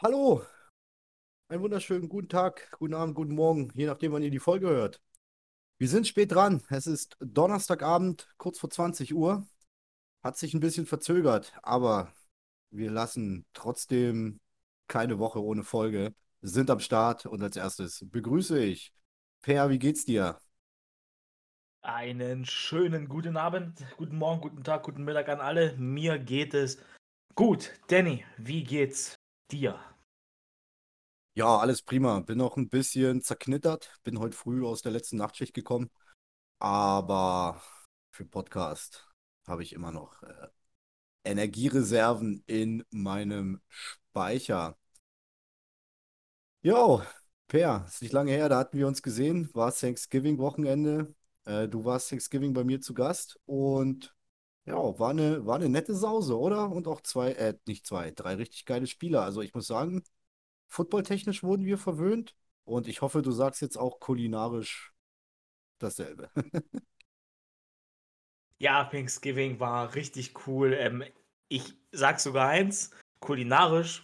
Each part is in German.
Hallo, einen wunderschönen guten Tag, guten Abend, guten Morgen, je nachdem, wann ihr die Folge hört. Wir sind spät dran. Es ist Donnerstagabend, kurz vor 20 Uhr. Hat sich ein bisschen verzögert, aber wir lassen trotzdem keine Woche ohne Folge. Sind am Start und als erstes begrüße ich Per, wie geht's dir? Einen schönen guten Abend, guten Morgen, guten Tag, guten Mittag an alle. Mir geht es gut. Danny, wie geht's dir? Ja, alles prima. Bin noch ein bisschen zerknittert. Bin heute früh aus der letzten Nachtschicht gekommen. Aber für Podcast habe ich immer noch äh, Energiereserven in meinem Speicher. Jo, Per, ist nicht lange her, da hatten wir uns gesehen. War Thanksgiving-Wochenende. Äh, du warst Thanksgiving bei mir zu Gast und ja, war eine, war eine nette Sause, oder? Und auch zwei, äh, nicht zwei, drei richtig geile Spieler. Also ich muss sagen, footballtechnisch wurden wir verwöhnt und ich hoffe, du sagst jetzt auch kulinarisch dasselbe. Ja, Thanksgiving war richtig cool. Ähm, ich sag sogar eins, kulinarisch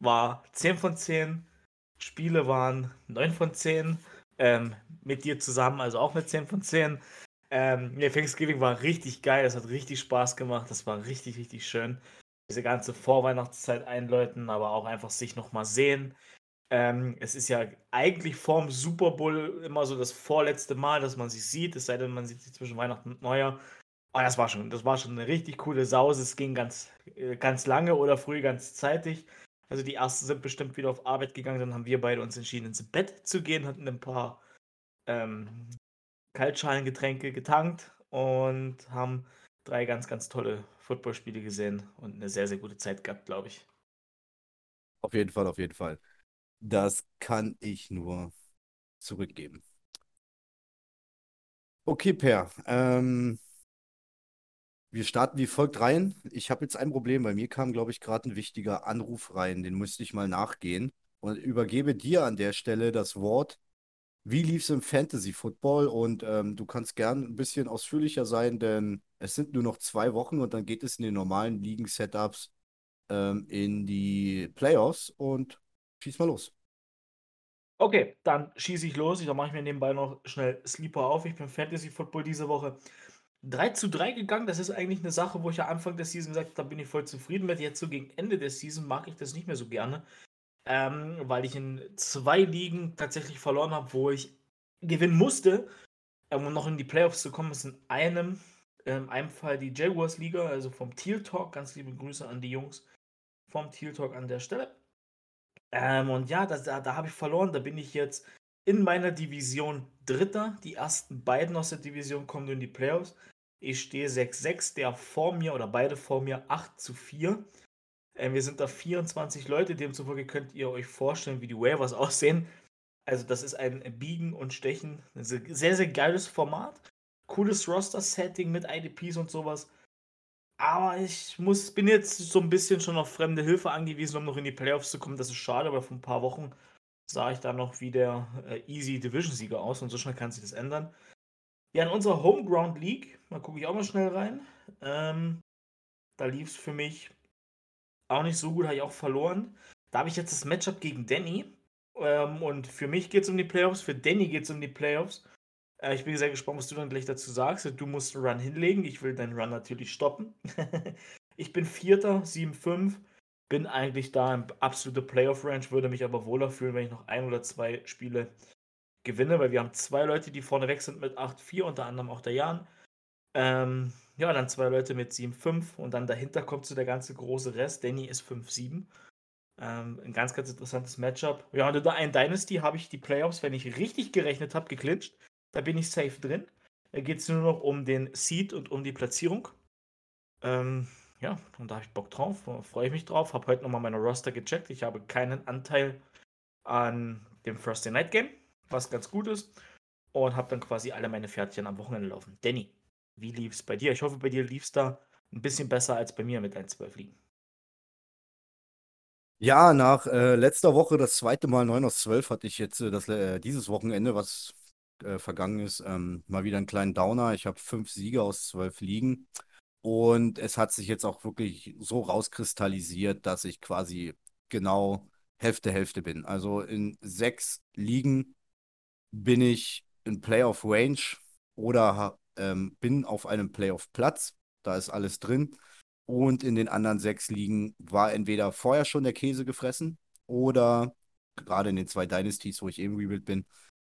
war 10 von 10, Spiele waren 9 von 10, ähm, mit dir zusammen, also auch mit 10 von 10. Ähm, ja, Thanksgiving war richtig geil, es hat richtig Spaß gemacht, das war richtig, richtig schön. Diese ganze Vorweihnachtszeit einläuten, aber auch einfach sich nochmal sehen. Ähm, es ist ja eigentlich vorm Super Bowl immer so das vorletzte Mal, dass man sich sieht, es sei denn, man sieht sich zwischen Weihnachten und Neujahr. Aber das war schon, das war schon eine richtig coole Sause. Es ging ganz, äh, ganz lange oder früh ganz zeitig. Also die ersten sind bestimmt wieder auf Arbeit gegangen, dann haben wir beide uns entschieden, ins Bett zu gehen, hatten ein paar ähm, Kaltschalengetränke getankt und haben drei ganz, ganz tolle Footballspiele gesehen und eine sehr, sehr gute Zeit gehabt, glaube ich. Auf jeden Fall, auf jeden Fall. Das kann ich nur zurückgeben. Okay, Per. Ähm, wir starten wie folgt rein. Ich habe jetzt ein Problem. Bei mir kam, glaube ich, gerade ein wichtiger Anruf rein. Den müsste ich mal nachgehen und übergebe dir an der Stelle das Wort. Wie lief es im Fantasy Football? Und ähm, du kannst gern ein bisschen ausführlicher sein, denn es sind nur noch zwei Wochen und dann geht es in den normalen Ligen-Setups ähm, in die Playoffs und schieß mal los. Okay, dann schieße ich los. Ich mache ich mir nebenbei noch schnell Sleeper auf. Ich bin Fantasy Football diese Woche 3 zu 3 gegangen. Das ist eigentlich eine Sache, wo ich ja Anfang der Season gesagt habe, da bin ich voll zufrieden mit. Jetzt so gegen Ende der Season mag ich das nicht mehr so gerne, ähm, weil ich in zwei Ligen tatsächlich verloren habe, wo ich gewinnen musste, ähm, um noch in die Playoffs zu kommen. Ist in einem, in einem Fall die Jaguars Liga, also vom Teal Talk. Ganz liebe Grüße an die Jungs vom Teal Talk an der Stelle. Ähm, und ja, das, da, da habe ich verloren. Da bin ich jetzt in meiner Division Dritter. Die ersten beiden aus der Division kommen in die Playoffs. Ich stehe 6-6, der vor mir oder beide vor mir 8 zu 4. Ähm, wir sind da 24 Leute, demzufolge könnt ihr euch vorstellen, wie die Waivers aussehen. Also, das ist ein Biegen und Stechen. Ein sehr, sehr geiles Format. Cooles Roster-Setting mit IDPs und sowas. Aber ich muss, bin jetzt so ein bisschen schon auf fremde Hilfe angewiesen, um noch in die Playoffs zu kommen. Das ist schade, aber vor ein paar Wochen sah ich da noch wie der äh, Easy Division-Sieger aus und so schnell kann sich das ändern. Ja, in unserer Homeground League, da gucke ich auch mal schnell rein. Ähm, da lief es für mich auch nicht so gut, habe ich auch verloren. Da habe ich jetzt das Matchup gegen Danny. Ähm, und für mich geht es um die Playoffs, für Danny geht es um die Playoffs. Äh, ich bin sehr gespannt, was du dann gleich dazu sagst. Du musst einen Run hinlegen. Ich will deinen Run natürlich stoppen. ich bin Vierter, 7-5. Bin eigentlich da im absolute Playoff-Range, würde mich aber wohler fühlen, wenn ich noch ein oder zwei Spiele gewinne, weil wir haben zwei Leute, die vorne weg sind mit 8-4, unter anderem auch der Jan. Ähm, ja, dann zwei Leute mit 7-5 und dann dahinter kommt so der ganze große Rest. Danny ist 5-7. Ähm, ein ganz, ganz interessantes Matchup. Ja, und unter ein Dynasty habe ich die Playoffs, wenn ich richtig gerechnet habe, geklincht. Da bin ich safe drin. Da geht es nur noch um den Seed und um die Platzierung. Ähm, ja, und da habe ich Bock drauf, freue ich mich drauf. Habe heute nochmal meine Roster gecheckt. Ich habe keinen Anteil an dem Thursday Night Game, was ganz gut ist. Und habe dann quasi alle meine Pferdchen am Wochenende laufen. Danny, wie lief es bei dir? Ich hoffe, bei dir lief es da ein bisschen besser als bei mir mit 1-12 liegen. Ja, nach äh, letzter Woche das zweite Mal 9 aus 12 hatte ich jetzt äh, das, äh, dieses Wochenende, was äh, vergangen ist, ähm, mal wieder einen kleinen Downer. Ich habe fünf Siege aus zwölf Ligen. Und es hat sich jetzt auch wirklich so rauskristallisiert, dass ich quasi genau Hälfte, Hälfte bin. Also in sechs Ligen bin ich in Playoff Range oder ähm, bin auf einem Playoff-Platz. Da ist alles drin. Und in den anderen sechs Ligen war entweder vorher schon der Käse gefressen oder gerade in den zwei Dynasties, wo ich eben Rebuild bin,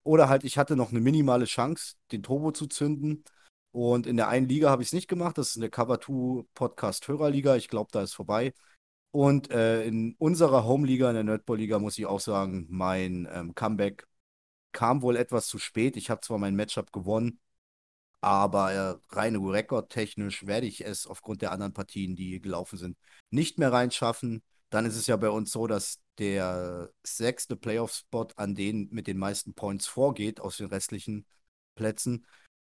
oder halt ich hatte noch eine minimale Chance, den Turbo zu zünden. Und in der einen Liga habe ich es nicht gemacht. Das ist eine Cover 2 Podcast Hörerliga. Ich glaube, da ist vorbei. Und äh, in unserer Home-Liga, in der Nerdball-Liga, muss ich auch sagen, mein ähm, Comeback kam wohl etwas zu spät. Ich habe zwar mein Matchup gewonnen, aber äh, rein rekordtechnisch werde ich es aufgrund der anderen Partien, die gelaufen sind, nicht mehr reinschaffen. Dann ist es ja bei uns so, dass der sechste Playoff-Spot an den mit den meisten Points vorgeht aus den restlichen Plätzen.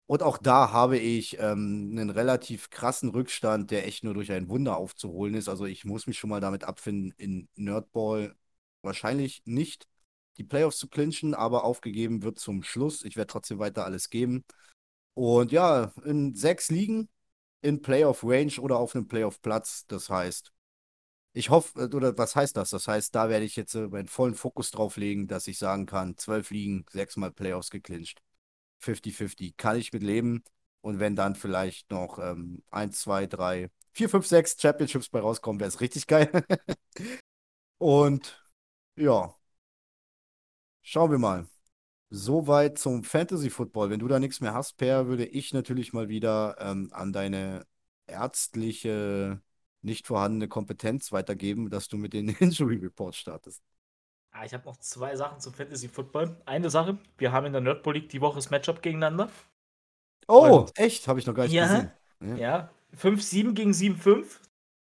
Und auch da habe ich ähm, einen relativ krassen Rückstand, der echt nur durch ein Wunder aufzuholen ist. Also ich muss mich schon mal damit abfinden, in Nerdball wahrscheinlich nicht die Playoffs zu clinchen, aber aufgegeben wird zum Schluss. Ich werde trotzdem weiter alles geben. Und ja, in sechs Ligen in Playoff Range oder auf einem Playoff Platz. Das heißt, ich hoffe, äh, oder was heißt das? Das heißt, da werde ich jetzt äh, meinen vollen Fokus drauf legen, dass ich sagen kann, zwölf Ligen, sechsmal Playoffs geclincht. 50-50. Kann ich mit leben. Und wenn dann vielleicht noch ähm, 1, 2, 3, 4, 5, 6 Championships bei rauskommen, wäre es richtig geil. Und ja, schauen wir mal. Soweit zum Fantasy Football. Wenn du da nichts mehr hast, Per, würde ich natürlich mal wieder ähm, an deine ärztliche, nicht vorhandene Kompetenz weitergeben, dass du mit den Injury Reports startest. Ah, ich habe noch zwei Sachen zum Fantasy Football. Eine Sache, wir haben in der Nerdball League die Woche das Matchup gegeneinander. Oh, Und, echt? Habe ich noch gar nicht ja, gesehen. Ja, ja 5-7 gegen 7-5.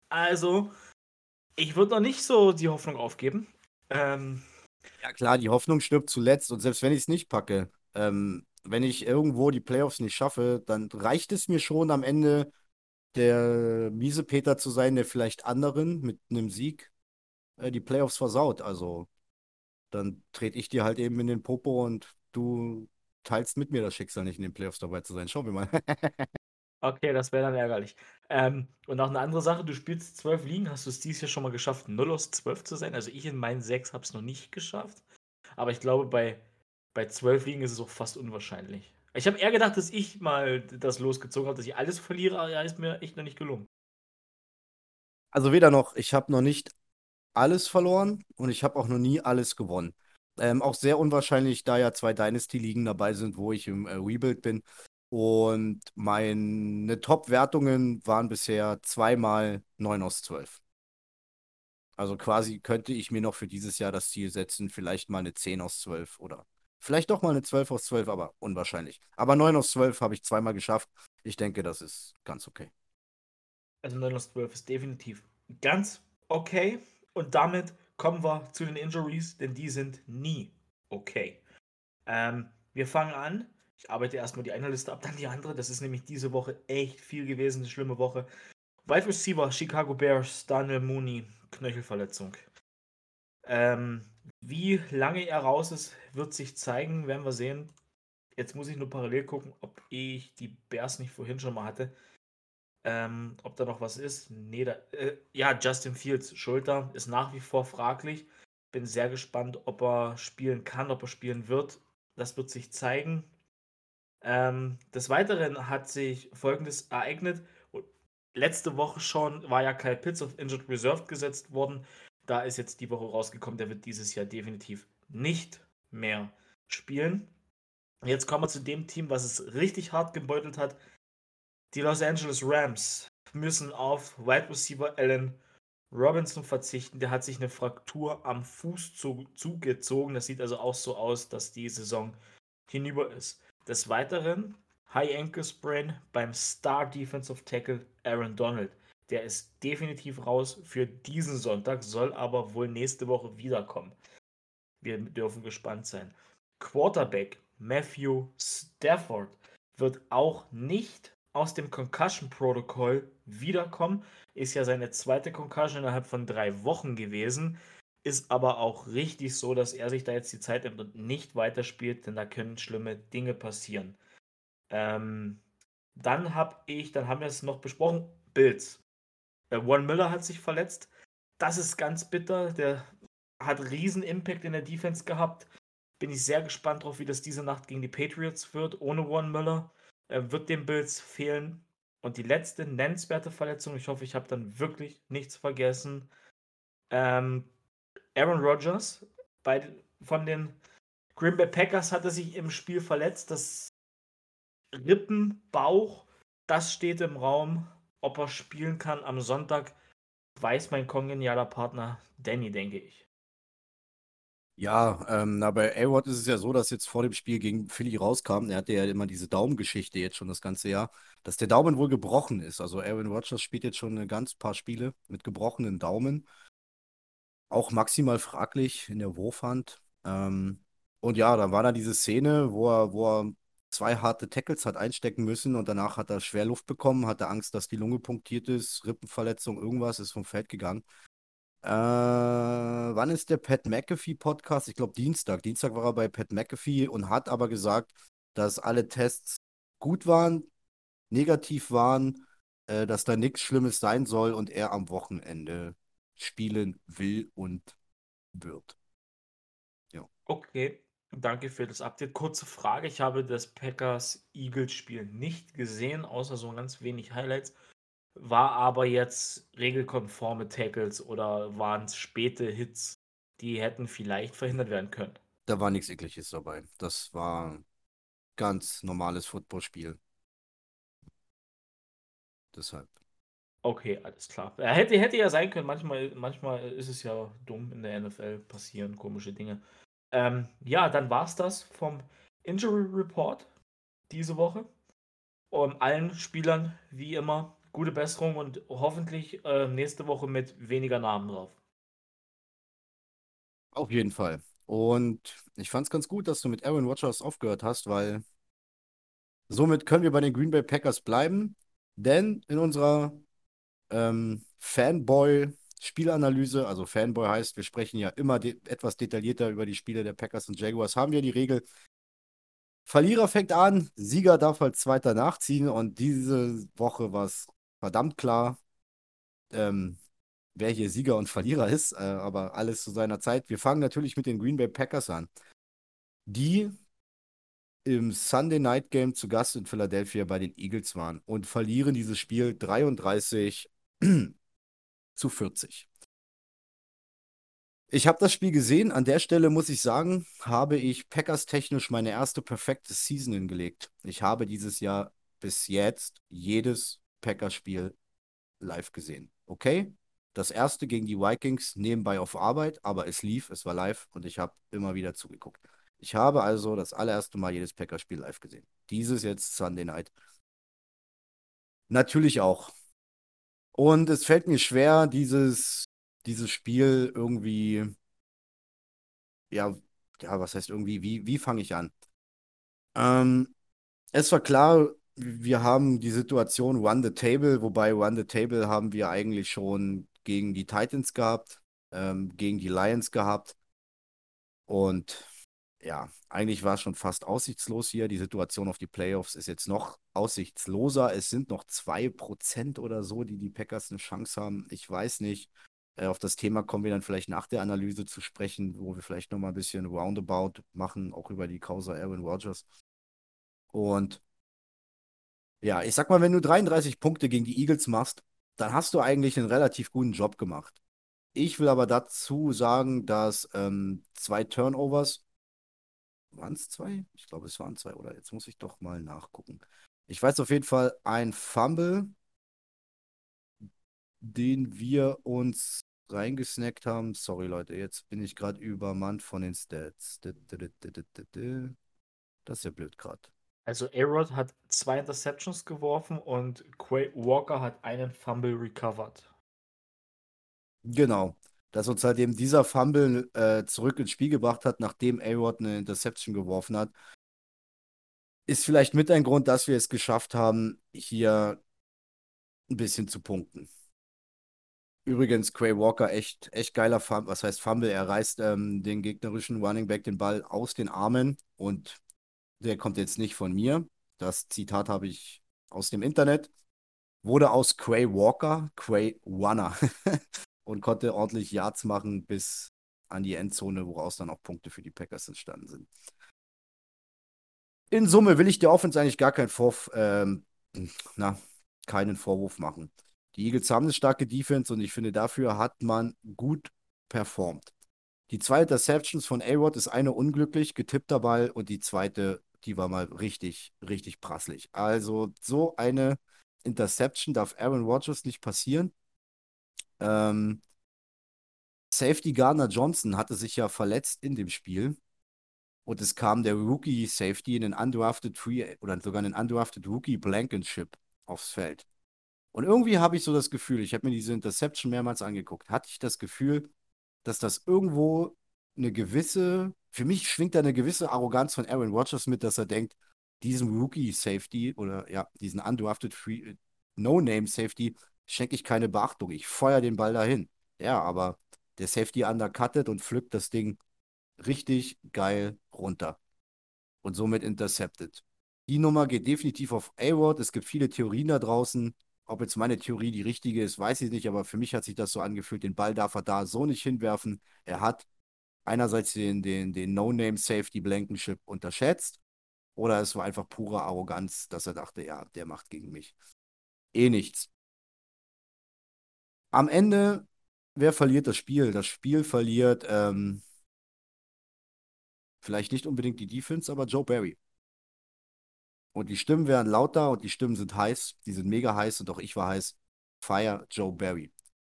Also, ich würde noch nicht so die Hoffnung aufgeben. Ähm, ja, klar, die Hoffnung stirbt zuletzt. Und selbst wenn ich es nicht packe, ähm, wenn ich irgendwo die Playoffs nicht schaffe, dann reicht es mir schon am Ende der miese Peter zu sein, der vielleicht anderen mit einem Sieg äh, die Playoffs versaut. Also dann trete ich dir halt eben in den Popo und du teilst mit mir das Schicksal, nicht in den Playoffs dabei zu sein. Schauen wir mal. okay, das wäre dann ärgerlich. Ähm, und noch eine andere Sache, du spielst zwölf Ligen, hast du es dieses Jahr schon mal geschafft, 0 aus 12 zu sein? Also ich in meinen sechs habe es noch nicht geschafft. Aber ich glaube, bei, bei 12 Ligen ist es auch fast unwahrscheinlich. Ich habe eher gedacht, dass ich mal das losgezogen habe, dass ich alles verliere, aber ja, ist mir echt noch nicht gelungen. Also weder noch, ich habe noch nicht alles verloren und ich habe auch noch nie alles gewonnen. Ähm, auch sehr unwahrscheinlich, da ja zwei Dynasty-Ligen dabei sind, wo ich im äh, Rebuild bin. Und meine Top-Wertungen waren bisher zweimal 9 aus 12. Also quasi könnte ich mir noch für dieses Jahr das Ziel setzen, vielleicht mal eine 10 aus 12 oder vielleicht doch mal eine 12 aus 12, aber unwahrscheinlich. Aber 9 aus 12 habe ich zweimal geschafft. Ich denke, das ist ganz okay. Also 9 aus 12 ist definitiv ganz okay. Und damit kommen wir zu den Injuries, denn die sind nie okay. Ähm, wir fangen an. Ich arbeite erstmal die eine Liste ab, dann die andere. Das ist nämlich diese Woche echt viel gewesen, eine schlimme Woche. Wide Receiver, Chicago Bears, Daniel Mooney, Knöchelverletzung. Ähm, wie lange er raus ist, wird sich zeigen, werden wir sehen. Jetzt muss ich nur parallel gucken, ob ich die Bears nicht vorhin schon mal hatte. Ähm, ob da noch was ist? Nee, da, äh, ja, Justin Fields Schulter ist nach wie vor fraglich. Bin sehr gespannt, ob er spielen kann, ob er spielen wird. Das wird sich zeigen. Ähm, des Weiteren hat sich folgendes ereignet. Letzte Woche schon war ja Kyle Pitts auf Injured Reserve gesetzt worden. Da ist jetzt die Woche rausgekommen, der wird dieses Jahr definitiv nicht mehr spielen. Jetzt kommen wir zu dem Team, was es richtig hart gebeutelt hat. Die Los Angeles Rams müssen auf Wide Receiver Allen Robinson verzichten. Der hat sich eine Fraktur am Fuß zu, zugezogen. Das sieht also auch so aus, dass die Saison hinüber ist. Des Weiteren High Ankle Sprain beim Star Defensive Tackle Aaron Donald. Der ist definitiv raus für diesen Sonntag, soll aber wohl nächste Woche wiederkommen. Wir dürfen gespannt sein. Quarterback Matthew Stafford wird auch nicht aus dem Concussion-Protokoll wiederkommen. Ist ja seine zweite Concussion innerhalb von drei Wochen gewesen. Ist aber auch richtig so, dass er sich da jetzt die Zeit nimmt und nicht weiterspielt, denn da können schlimme Dinge passieren. Ähm, dann habe ich, dann haben wir es noch besprochen, Bills. Äh, Warren Miller hat sich verletzt. Das ist ganz bitter. Der hat riesen Impact in der Defense gehabt. Bin ich sehr gespannt drauf, wie das diese Nacht gegen die Patriots wird, ohne Warren Müller. Er wird den Bills fehlen. Und die letzte nennenswerte Verletzung, ich hoffe, ich habe dann wirklich nichts vergessen. Ähm, Aaron Rodgers bei, von den Green Bay Packers hatte sich im Spiel verletzt. Das Rippen, Bauch, das steht im Raum. Ob er spielen kann am Sonntag, weiß mein kongenialer Partner Danny, denke ich. Ja, ähm, na, bei A-Rod ist es ja so, dass jetzt vor dem Spiel gegen Philly rauskam, er hatte ja immer diese Daumengeschichte jetzt schon das ganze Jahr, dass der Daumen wohl gebrochen ist. Also Aaron Rodgers spielt jetzt schon ein ganz paar Spiele mit gebrochenen Daumen. Auch maximal fraglich in der Wurfhand. Ähm, und ja, dann war da diese Szene, wo er, wo er zwei harte Tackles hat einstecken müssen und danach hat er schwer Luft bekommen, hatte Angst, dass die Lunge punktiert ist, Rippenverletzung, irgendwas, ist vom Feld gegangen. Äh, wann ist der Pat McAfee Podcast? Ich glaube Dienstag. Dienstag war er bei Pat McAfee und hat aber gesagt, dass alle Tests gut waren, negativ waren, äh, dass da nichts Schlimmes sein soll und er am Wochenende spielen will und wird. Ja. Okay, danke für das Update. Kurze Frage: Ich habe das Packers-Eagles-Spiel nicht gesehen, außer so ganz wenig Highlights. War aber jetzt regelkonforme Tackles oder waren es späte Hits, die hätten vielleicht verhindert werden können? Da war nichts Ekliges dabei. Das war ganz normales Footballspiel. Deshalb. Okay, alles klar. Hätte, hätte ja sein können. Manchmal, manchmal ist es ja dumm in der NFL, passieren komische Dinge. Ähm, ja, dann war es das vom Injury Report diese Woche. Und allen Spielern, wie immer, gute Besserung und hoffentlich äh, nächste Woche mit weniger Namen drauf. Auf jeden Fall. Und ich fand es ganz gut, dass du mit Aaron Rodgers aufgehört hast, weil somit können wir bei den Green Bay Packers bleiben. Denn in unserer ähm, Fanboy-Spielanalyse, also Fanboy heißt, wir sprechen ja immer de etwas detaillierter über die Spiele der Packers und Jaguars, haben wir die Regel, Verlierer fängt an, Sieger darf als Zweiter nachziehen und diese Woche war es verdammt klar, ähm, wer hier Sieger und Verlierer ist, äh, aber alles zu seiner Zeit. Wir fangen natürlich mit den Green Bay Packers an, die im Sunday Night Game zu Gast in Philadelphia bei den Eagles waren und verlieren dieses Spiel 33 zu 40. Ich habe das Spiel gesehen. An der Stelle muss ich sagen, habe ich Packers technisch meine erste perfekte Season hingelegt. Ich habe dieses Jahr bis jetzt jedes Packers-Spiel live gesehen. Okay? Das erste gegen die Vikings nebenbei auf Arbeit, aber es lief, es war live und ich habe immer wieder zugeguckt. Ich habe also das allererste Mal jedes Packers-Spiel live gesehen. Dieses jetzt Sunday Night. Natürlich auch. Und es fällt mir schwer, dieses, dieses Spiel irgendwie, ja, ja, was heißt irgendwie, wie, wie fange ich an? Ähm, es war klar, wir haben die Situation Run the Table, wobei Run the Table haben wir eigentlich schon gegen die Titans gehabt, ähm, gegen die Lions gehabt. Und ja, eigentlich war es schon fast aussichtslos hier. Die Situation auf die Playoffs ist jetzt noch aussichtsloser. Es sind noch 2% oder so, die die Packers eine Chance haben. Ich weiß nicht. Äh, auf das Thema kommen wir dann vielleicht nach der Analyse zu sprechen, wo wir vielleicht nochmal ein bisschen Roundabout machen, auch über die Causa Aaron Rodgers. Und ja, ich sag mal, wenn du 33 Punkte gegen die Eagles machst, dann hast du eigentlich einen relativ guten Job gemacht. Ich will aber dazu sagen, dass ähm, zwei Turnovers, waren es zwei? Ich glaube, es waren zwei, oder? Jetzt muss ich doch mal nachgucken. Ich weiß auf jeden Fall, ein Fumble, den wir uns reingesnackt haben. Sorry, Leute, jetzt bin ich gerade übermannt von den Stats. Das ist ja blöd gerade. Also A-Rod hat zwei Interceptions geworfen und Quay Walker hat einen Fumble recovered. Genau. Dass uns halt eben dieser Fumble äh, zurück ins Spiel gebracht hat, nachdem A-Rod eine Interception geworfen hat, ist vielleicht mit ein Grund, dass wir es geschafft haben, hier ein bisschen zu punkten. Übrigens, Quay Walker, echt, echt geiler Fumble. Was heißt Fumble? Er reißt ähm, den gegnerischen Running Back den Ball aus den Armen und der kommt jetzt nicht von mir. Das Zitat habe ich aus dem Internet. Wurde aus Quay Walker, Quay Wanner und konnte ordentlich Yards machen bis an die Endzone, woraus dann auch Punkte für die Packers entstanden sind. In Summe will ich der Offense eigentlich gar keinen Vorf ähm, na, keinen Vorwurf machen. Die Eagles haben eine starke Defense und ich finde, dafür hat man gut performt. Die zwei Interceptions von A-Rod ist eine unglücklich, getippter Ball und die zweite, die war mal richtig, richtig prasslich. Also so eine Interception darf Aaron Rodgers nicht passieren. Ähm, Safety Gardner Johnson hatte sich ja verletzt in dem Spiel. Und es kam der Rookie Safety in den Undrafted Free oder sogar einen Undrafted Rookie Blankenship aufs Feld. Und irgendwie habe ich so das Gefühl, ich habe mir diese Interception mehrmals angeguckt, hatte ich das Gefühl, dass das irgendwo eine gewisse, für mich schwingt da eine gewisse Arroganz von Aaron Rodgers mit, dass er denkt, diesem Rookie Safety oder ja, diesen Undrafted Free No-Name Safety schenke ich keine Beachtung. Ich feuer den Ball dahin. Ja, aber der Safety undercuttet und pflückt das Ding richtig geil runter und somit intercepted. Die Nummer geht definitiv auf A-Ward. Es gibt viele Theorien da draußen. Ob jetzt meine Theorie die richtige ist, weiß ich nicht, aber für mich hat sich das so angefühlt. Den Ball darf er da so nicht hinwerfen. Er hat einerseits den, den, den No-Name-Safety Blankenship unterschätzt oder es war einfach pure Arroganz, dass er dachte, ja, der macht gegen mich. Eh nichts. Am Ende, wer verliert das Spiel? Das Spiel verliert ähm, vielleicht nicht unbedingt die Defense, aber Joe Barry. Und die Stimmen werden lauter und die Stimmen sind heiß. Die sind mega heiß und auch ich war heiß. Fire Joe Barry.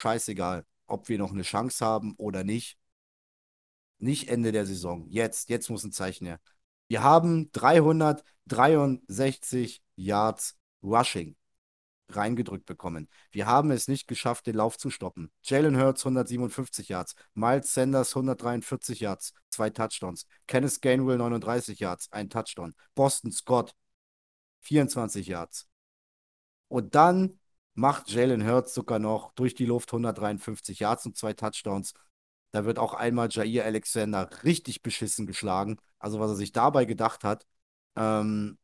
Scheißegal, ob wir noch eine Chance haben oder nicht. Nicht Ende der Saison. Jetzt, jetzt muss ein Zeichen her. Wir haben 363 Yards Rushing reingedrückt bekommen. Wir haben es nicht geschafft, den Lauf zu stoppen. Jalen Hurts 157 Yards, Miles Sanders 143 Yards, zwei Touchdowns. Kenneth Gainwell 39 Yards, ein Touchdown. Boston Scott 24 Yards. Und dann macht Jalen Hurts sogar noch durch die Luft 153 Yards und zwei Touchdowns. Da wird auch einmal Jair Alexander richtig beschissen geschlagen. Also was er sich dabei gedacht hat. Ähm,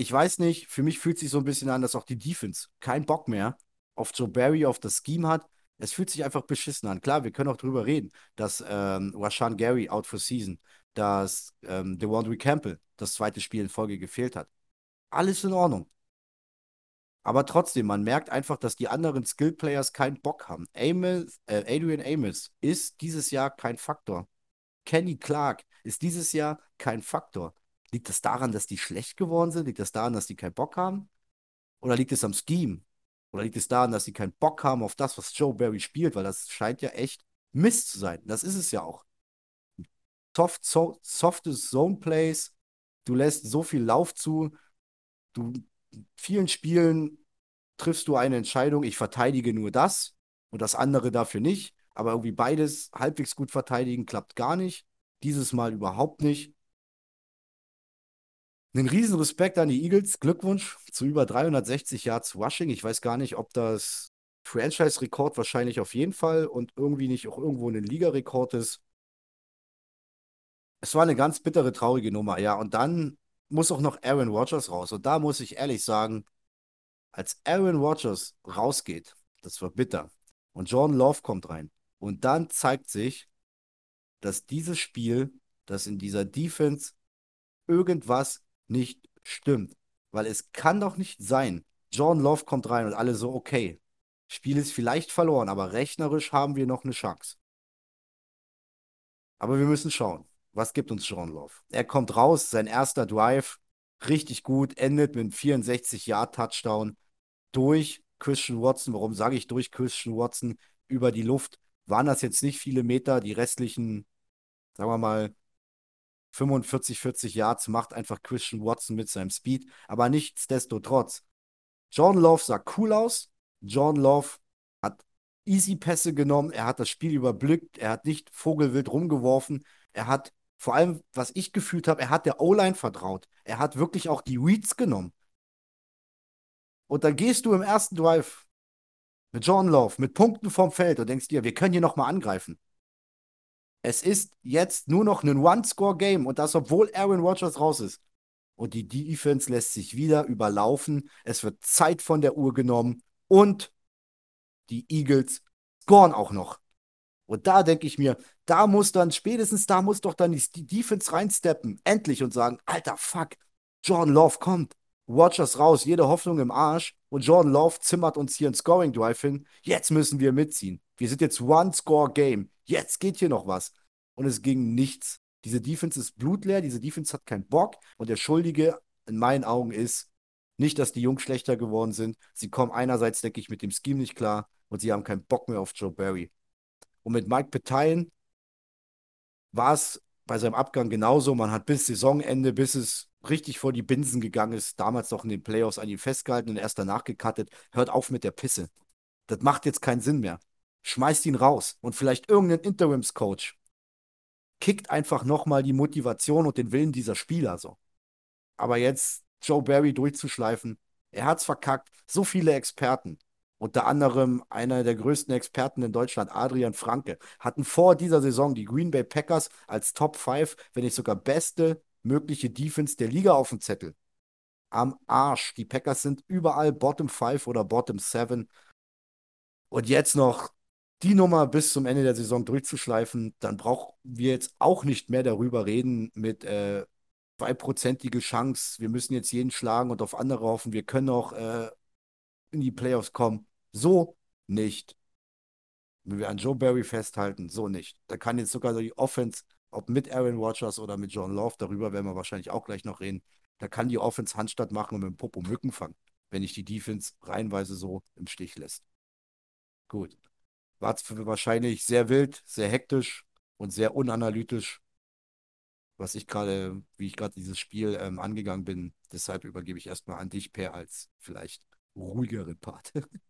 ich weiß nicht, für mich fühlt sich so ein bisschen an, dass auch die Defense keinen Bock mehr auf Joe Barry, auf das Scheme hat. Es fühlt sich einfach beschissen an. Klar, wir können auch drüber reden, dass ähm, Rashan Gary out for season, dass ähm, DeWandre Campbell das zweite Spiel in Folge gefehlt hat. Alles in Ordnung. Aber trotzdem, man merkt einfach, dass die anderen Skill-Players keinen Bock haben. Amos, äh, Adrian Amos ist dieses Jahr kein Faktor. Kenny Clark ist dieses Jahr kein Faktor. Liegt das daran, dass die schlecht geworden sind? Liegt das daran, dass die keinen Bock haben? Oder liegt es am Scheme? Oder liegt es daran, dass sie keinen Bock haben auf das, was Joe Barry spielt? Weil das scheint ja echt Mist zu sein. Das ist es ja auch. Soft, so, softes Zone Plays. Du lässt so viel Lauf zu. Du in vielen Spielen triffst du eine Entscheidung, ich verteidige nur das und das andere dafür nicht. Aber irgendwie beides halbwegs gut verteidigen klappt gar nicht. Dieses Mal überhaupt nicht. Einen riesen Respekt an die Eagles. Glückwunsch zu über 360 Yards Rushing. Ich weiß gar nicht, ob das Franchise-Rekord wahrscheinlich auf jeden Fall und irgendwie nicht auch irgendwo ein Liga-Rekord ist. Es war eine ganz bittere, traurige Nummer, ja. Und dann muss auch noch Aaron Rodgers raus. Und da muss ich ehrlich sagen, als Aaron Rodgers rausgeht, das war bitter. Und Jordan Love kommt rein. Und dann zeigt sich, dass dieses Spiel, dass in dieser Defense irgendwas nicht stimmt. Weil es kann doch nicht sein, John Love kommt rein und alle so, okay, Spiel ist vielleicht verloren, aber rechnerisch haben wir noch eine Chance. Aber wir müssen schauen, was gibt uns John Love? Er kommt raus, sein erster Drive, richtig gut, endet mit einem 64-Yard-Touchdown durch Christian Watson. Warum sage ich durch Christian Watson über die Luft? Waren das jetzt nicht viele Meter, die restlichen, sagen wir mal, 45, 40 Yards macht einfach Christian Watson mit seinem Speed. Aber nichtsdestotrotz, John Love sah cool aus. John Love hat easy Pässe genommen. Er hat das Spiel überblickt. Er hat nicht vogelwild rumgeworfen. Er hat vor allem, was ich gefühlt habe, er hat der O-Line vertraut. Er hat wirklich auch die Reads genommen. Und dann gehst du im ersten Drive mit John Love, mit Punkten vom Feld und denkst dir, wir können hier nochmal angreifen. Es ist jetzt nur noch ein One-Score-Game und das, obwohl Aaron Rodgers raus ist. Und die Defense lässt sich wieder überlaufen. Es wird Zeit von der Uhr genommen und die Eagles scoren auch noch. Und da denke ich mir, da muss dann, spätestens da muss doch dann die Defense reinsteppen, endlich und sagen, alter Fuck, Jordan Love kommt, Watchers raus, jede Hoffnung im Arsch und Jordan Love zimmert uns hier ein Scoring Drive hin. Jetzt müssen wir mitziehen. Wir sind jetzt One-Score-Game. Jetzt geht hier noch was. Und es ging nichts. Diese Defense ist blutleer, diese Defense hat keinen Bock und der Schuldige in meinen Augen ist nicht, dass die Jungs schlechter geworden sind. Sie kommen einerseits, denke ich, mit dem Scheme nicht klar und sie haben keinen Bock mehr auf Joe Barry. Und mit Mike Petain war es bei seinem Abgang genauso. Man hat bis Saisonende, bis es richtig vor die Binsen gegangen ist, damals noch in den Playoffs an ihm festgehalten und erst danach gecuttet. Hört auf mit der Pisse. Das macht jetzt keinen Sinn mehr. Schmeißt ihn raus und vielleicht irgendein Interims-Coach kickt einfach nochmal die Motivation und den Willen dieser Spieler so. Aber jetzt Joe Barry durchzuschleifen, er hat's verkackt. So viele Experten, unter anderem einer der größten Experten in Deutschland, Adrian Franke, hatten vor dieser Saison die Green Bay Packers als Top 5, wenn nicht sogar beste mögliche Defense der Liga auf dem Zettel. Am Arsch. Die Packers sind überall Bottom 5 oder Bottom 7. Und jetzt noch die Nummer bis zum Ende der Saison durchzuschleifen, dann brauchen wir jetzt auch nicht mehr darüber reden mit äh, zweiprozentige Chance, wir müssen jetzt jeden schlagen und auf andere hoffen, wir können auch äh, in die Playoffs kommen. So nicht. Wenn wir an Joe Barry festhalten, so nicht. Da kann jetzt sogar die Offense, ob mit Aaron Rodgers oder mit John Love, darüber werden wir wahrscheinlich auch gleich noch reden, da kann die Offense Handstand machen und mit dem Popo Mücken fangen, wenn ich die Defense reihenweise so im Stich lässt. Gut. War wahrscheinlich sehr wild, sehr hektisch und sehr unanalytisch, was ich gerade, wie ich gerade dieses Spiel ähm, angegangen bin. Deshalb übergebe ich erstmal an dich, Per, als vielleicht ruhigeren Part.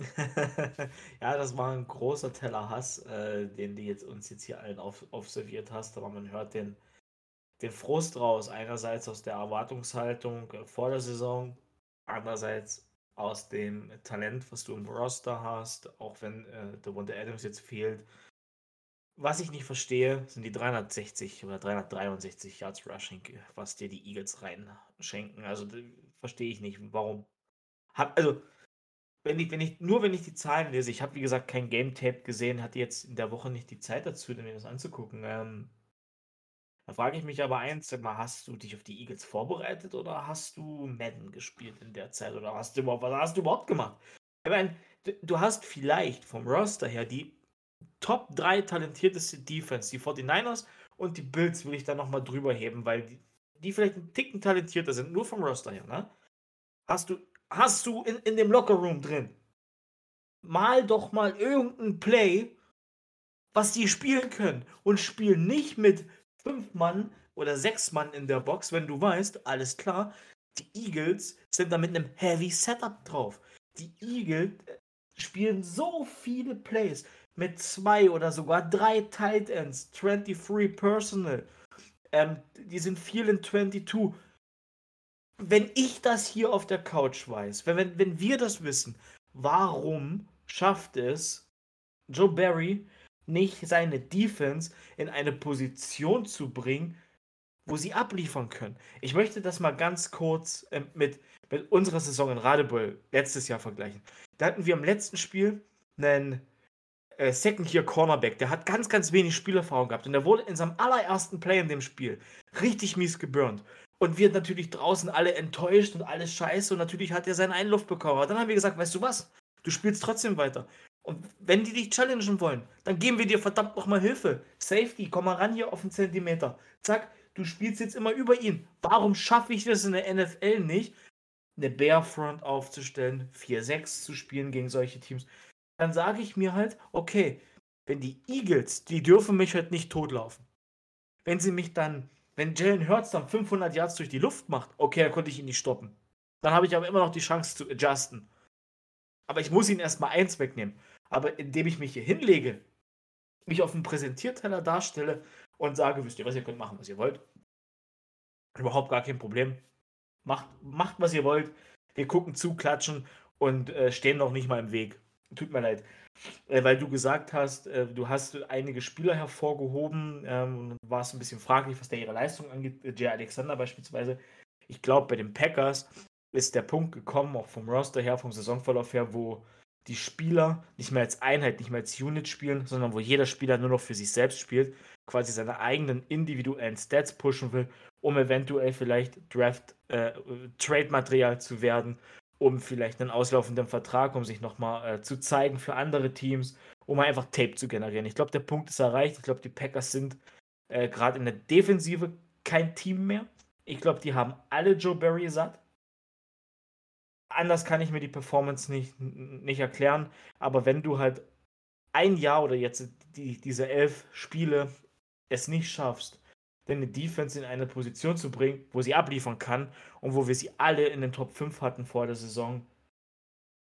ja, das war ein großer Teller Hass, äh, den du jetzt uns jetzt hier allen auf, aufserviert hast, aber man hört den, den Frust raus. Einerseits aus der Erwartungshaltung äh, vor der Saison, andererseits aus dem Talent, was du im Roster hast, auch wenn äh, der Wonder Adams jetzt fehlt. Was ich nicht verstehe, sind die 360 oder 363 Yards Rushing, was dir die Eagles reinschenken. Also verstehe ich nicht, warum. Hab, also, wenn ich, wenn ich, nur wenn ich die Zahlen lese, ich habe wie gesagt kein Game Tape gesehen, hatte jetzt in der Woche nicht die Zeit dazu, mir das anzugucken. Ähm, da frage ich mich aber eins, hast du dich auf die Eagles vorbereitet oder hast du Madden gespielt in der Zeit oder hast du überhaupt, was hast du überhaupt gemacht? Ich meine, du hast vielleicht vom Roster her die Top 3 talentierteste Defense, die 49ers und die Bills will ich da nochmal drüber heben, weil die, die vielleicht einen Ticken talentierter sind, nur vom Roster her, ne? Hast du, hast du in, in dem Lockerroom drin mal doch mal irgendein Play, was die spielen können und spielen nicht mit fünf Mann oder sechs Mann in der Box, wenn du weißt, alles klar, die Eagles sind da mit einem Heavy Setup drauf. Die Eagles äh, spielen so viele Plays mit zwei oder sogar drei Tight Ends, 23 Personal. Ähm, die sind viel in 22. Wenn ich das hier auf der Couch weiß, wenn, wenn, wenn wir das wissen, warum schafft es Joe Barry nicht seine Defense in eine Position zu bringen, wo sie abliefern können. Ich möchte das mal ganz kurz äh, mit, mit unserer Saison in Radebeul letztes Jahr vergleichen. Da hatten wir im letzten Spiel einen äh, Second-Year-Cornerback, der hat ganz, ganz wenig Spielerfahrung gehabt und der wurde in seinem allerersten Play in dem Spiel richtig mies geburnt. Und wir natürlich draußen alle enttäuscht und alles scheiße und natürlich hat er seinen Einluft bekommen. Aber dann haben wir gesagt, weißt du was? Du spielst trotzdem weiter. Und wenn die dich challengen wollen, dann geben wir dir verdammt nochmal Hilfe. Safety, komm mal ran hier auf einen Zentimeter. Zack, du spielst jetzt immer über ihn. Warum schaffe ich das in der NFL nicht, eine Bearfront aufzustellen, 4-6 zu spielen gegen solche Teams? Dann sage ich mir halt, okay, wenn die Eagles, die dürfen mich halt nicht totlaufen. Wenn sie mich dann, wenn Jalen Hurts dann 500 Yards durch die Luft macht, okay, dann konnte ich ihn nicht stoppen. Dann habe ich aber immer noch die Chance zu adjusten. Aber ich muss ihn erstmal eins wegnehmen. Aber indem ich mich hier hinlege, mich auf dem Präsentierteller darstelle und sage, wisst ihr was, ihr könnt machen, was ihr wollt. Überhaupt gar kein Problem. Macht, macht was ihr wollt. Wir gucken zu, klatschen und äh, stehen noch nicht mal im Weg. Tut mir leid. Äh, weil du gesagt hast, äh, du hast einige Spieler hervorgehoben ähm, und warst ein bisschen fraglich, was da ihre Leistung angeht. Jay Alexander beispielsweise. Ich glaube, bei den Packers ist der Punkt gekommen, auch vom Roster her, vom Saisonverlauf her, wo die Spieler nicht mehr als Einheit, nicht mehr als Unit spielen, sondern wo jeder Spieler nur noch für sich selbst spielt, quasi seine eigenen individuellen Stats pushen will, um eventuell vielleicht Draft, äh, Trade-Material zu werden, um vielleicht einen auslaufenden Vertrag, um sich nochmal äh, zu zeigen für andere Teams, um einfach Tape zu generieren. Ich glaube, der Punkt ist erreicht. Ich glaube, die Packers sind äh, gerade in der Defensive kein Team mehr. Ich glaube, die haben alle Joe Barry satt anders kann ich mir die Performance nicht, nicht erklären. Aber wenn du halt ein Jahr oder jetzt die, diese elf Spiele es nicht schaffst, deine Defense in eine Position zu bringen, wo sie abliefern kann und wo wir sie alle in den Top 5 hatten vor der Saison,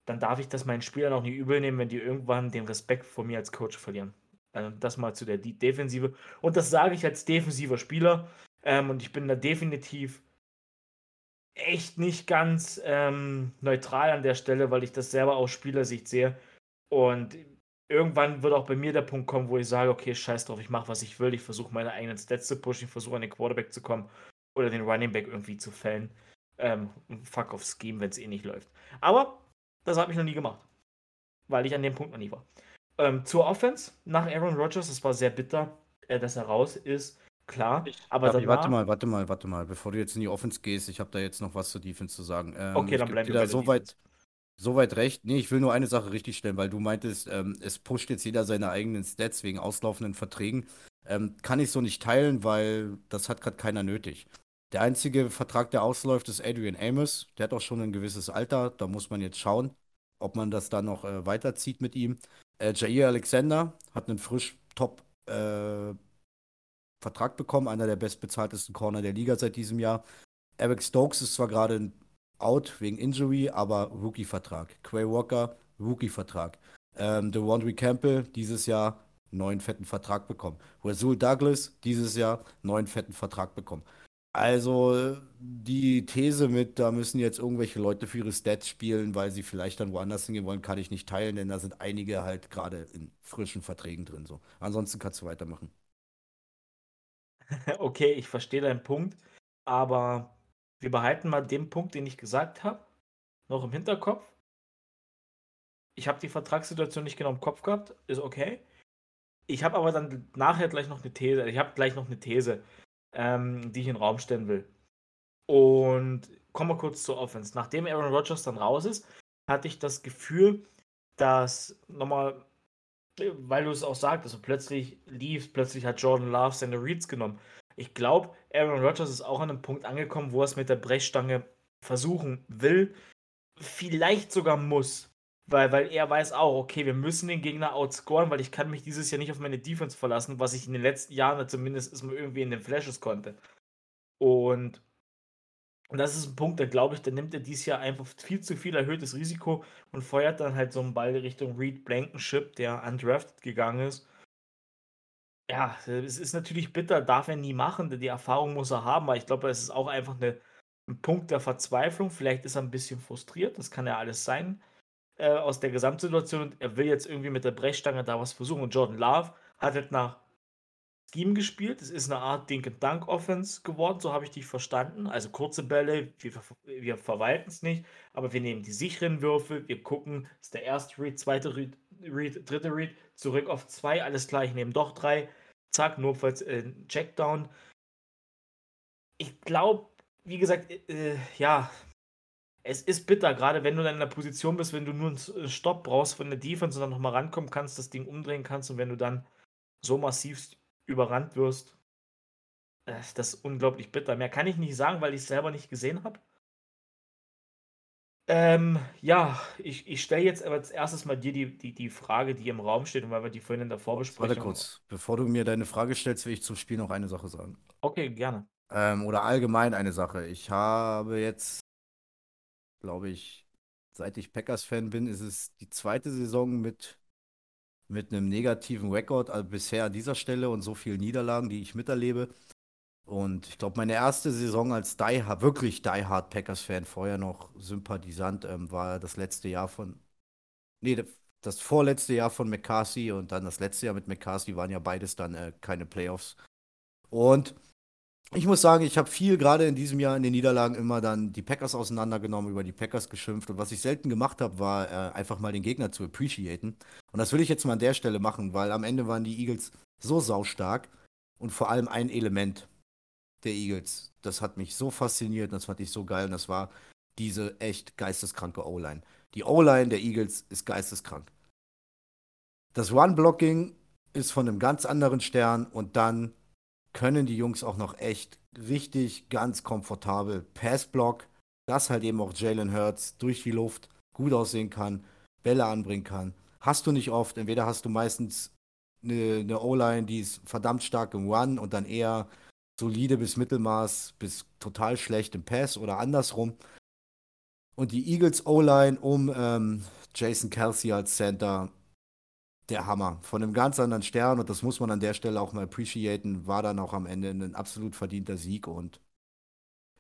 dann darf ich das meinen Spielern auch nicht übel nehmen, wenn die irgendwann den Respekt vor mir als Coach verlieren. Also das mal zu der Defensive. Und das sage ich als defensiver Spieler. Ähm, und ich bin da definitiv echt nicht ganz ähm, neutral an der Stelle, weil ich das selber aus Spielersicht sehe. Und irgendwann wird auch bei mir der Punkt kommen, wo ich sage, okay, scheiß drauf, ich mache, was ich will. Ich versuche meine eigenen Stats zu pushen, ich versuche an den Quarterback zu kommen oder den Running Back irgendwie zu fällen. Ähm, fuck auf Scheme, wenn es eh nicht läuft. Aber das habe ich noch nie gemacht, weil ich an dem Punkt noch nie war. Ähm, zur Offense nach Aaron Rodgers, es war sehr bitter, äh, dass er raus ist. Klar, ich, aber danach, warte mal, warte mal, warte mal, bevor du jetzt in die Offense gehst, ich habe da jetzt noch was zur Defense zu sagen. Ähm, okay, dann bleiben wir da so weit, so weit recht. Nee, ich will nur eine Sache richtig stellen, weil du meintest, ähm, es pusht jetzt jeder seine eigenen Stats wegen auslaufenden Verträgen. Ähm, kann ich so nicht teilen, weil das hat gerade keiner nötig. Der einzige Vertrag, der ausläuft, ist Adrian Amos. Der hat auch schon ein gewisses Alter. Da muss man jetzt schauen, ob man das dann noch äh, weiterzieht mit ihm. Äh, Jair Alexander hat einen frisch Top äh, Vertrag bekommen, einer der bestbezahltesten Corner der Liga seit diesem Jahr. Eric Stokes ist zwar gerade out wegen Injury, aber Rookie-Vertrag. Quay Walker, Rookie-Vertrag. Ähm, DeWandre Campbell dieses Jahr neuen fetten Vertrag bekommen. Rasul Douglas dieses Jahr neuen fetten Vertrag bekommen. Also die These mit, da müssen jetzt irgendwelche Leute für ihre Stats spielen, weil sie vielleicht dann woanders hingehen wollen, kann ich nicht teilen, denn da sind einige halt gerade in frischen Verträgen drin. So. Ansonsten kannst du weitermachen. Okay, ich verstehe deinen Punkt, aber wir behalten mal den Punkt, den ich gesagt habe, noch im Hinterkopf. Ich habe die Vertragssituation nicht genau im Kopf gehabt, ist okay. Ich habe aber dann nachher gleich noch eine These, ich habe gleich noch eine These, ähm, die ich in den Raum stellen will. Und kommen wir kurz zur Offense. Nachdem Aaron Rodgers dann raus ist, hatte ich das Gefühl, dass nochmal weil du es auch sagtest, und plötzlich lief, plötzlich hat Jordan Love seine Reads genommen. Ich glaube, Aaron Rodgers ist auch an einem Punkt angekommen, wo er es mit der Brechstange versuchen will, vielleicht sogar muss. Weil, weil er weiß auch, okay, wir müssen den Gegner outscoren, weil ich kann mich dieses Jahr nicht auf meine Defense verlassen, was ich in den letzten Jahren zumindest irgendwie in den Flashes konnte. Und und das ist ein Punkt, da glaube ich, da nimmt er dieses Jahr einfach viel zu viel erhöhtes Risiko und feuert dann halt so einen Ball Richtung Reed Blankenship, der undrafted gegangen ist. Ja, es ist natürlich bitter, darf er nie machen, die Erfahrung muss er haben, aber ich glaube, es ist auch einfach eine, ein Punkt der Verzweiflung. Vielleicht ist er ein bisschen frustriert, das kann ja alles sein äh, aus der Gesamtsituation und er will jetzt irgendwie mit der Brechstange da was versuchen. Und Jordan Love hat halt nach Scheme gespielt. Es ist eine Art Dink-and-Dunk-Offense geworden, so habe ich dich verstanden. Also kurze Bälle, wir, wir verwalten es nicht, aber wir nehmen die sicheren Würfe, wir gucken, ist der erste Read, zweite Read, Read dritte Read, zurück auf zwei, alles klar, ich nehme doch drei, zack, notfalls äh, Checkdown. Ich glaube, wie gesagt, äh, ja, es ist bitter, gerade wenn du dann in der Position bist, wenn du nur einen Stopp brauchst von der Defense und dann nochmal rankommen kannst, das Ding umdrehen kannst und wenn du dann so massiv überrannt wirst. Äh, das ist unglaublich bitter. Mehr kann ich nicht sagen, weil ich es selber nicht gesehen habe. Ähm, ja, ich, ich stelle jetzt aber als erstes mal dir die, die, die Frage, die im Raum steht, und weil wir die vorhin in der Vorbesprechung. Warte kurz, bevor du mir deine Frage stellst, will ich zum Spiel noch eine Sache sagen. Okay, gerne. Ähm, oder allgemein eine Sache. Ich habe jetzt, glaube ich, seit ich Packers-Fan bin, ist es die zweite Saison mit mit einem negativen Rekord also bisher an dieser Stelle und so vielen Niederlagen, die ich miterlebe. Und ich glaube, meine erste Saison als die, wirklich Die Hard Packers-Fan, vorher noch Sympathisant, ähm, war das letzte Jahr von. Nee, das vorletzte Jahr von McCarthy und dann das letzte Jahr mit McCarthy waren ja beides dann äh, keine Playoffs. Und ich muss sagen, ich habe viel gerade in diesem Jahr in den Niederlagen immer dann die Packers auseinandergenommen, über die Packers geschimpft. Und was ich selten gemacht habe, war äh, einfach mal den Gegner zu appreciaten. Und das will ich jetzt mal an der Stelle machen, weil am Ende waren die Eagles so saustark und vor allem ein Element der Eagles, das hat mich so fasziniert das fand ich so geil und das war diese echt geisteskranke O-Line. Die O-Line der Eagles ist geisteskrank. Das Run-Blocking ist von einem ganz anderen Stern und dann können die Jungs auch noch echt richtig ganz komfortabel Pass-Block, dass halt eben auch Jalen Hurts durch die Luft gut aussehen kann, Bälle anbringen kann. Hast du nicht oft, entweder hast du meistens eine, eine O-Line, die ist verdammt stark im Run und dann eher solide bis Mittelmaß bis total schlecht im Pass oder andersrum. Und die Eagles O-Line um ähm, Jason Kelsey als Center der Hammer. Von einem ganz anderen Stern und das muss man an der Stelle auch mal appreciaten, war dann auch am Ende ein absolut verdienter Sieg und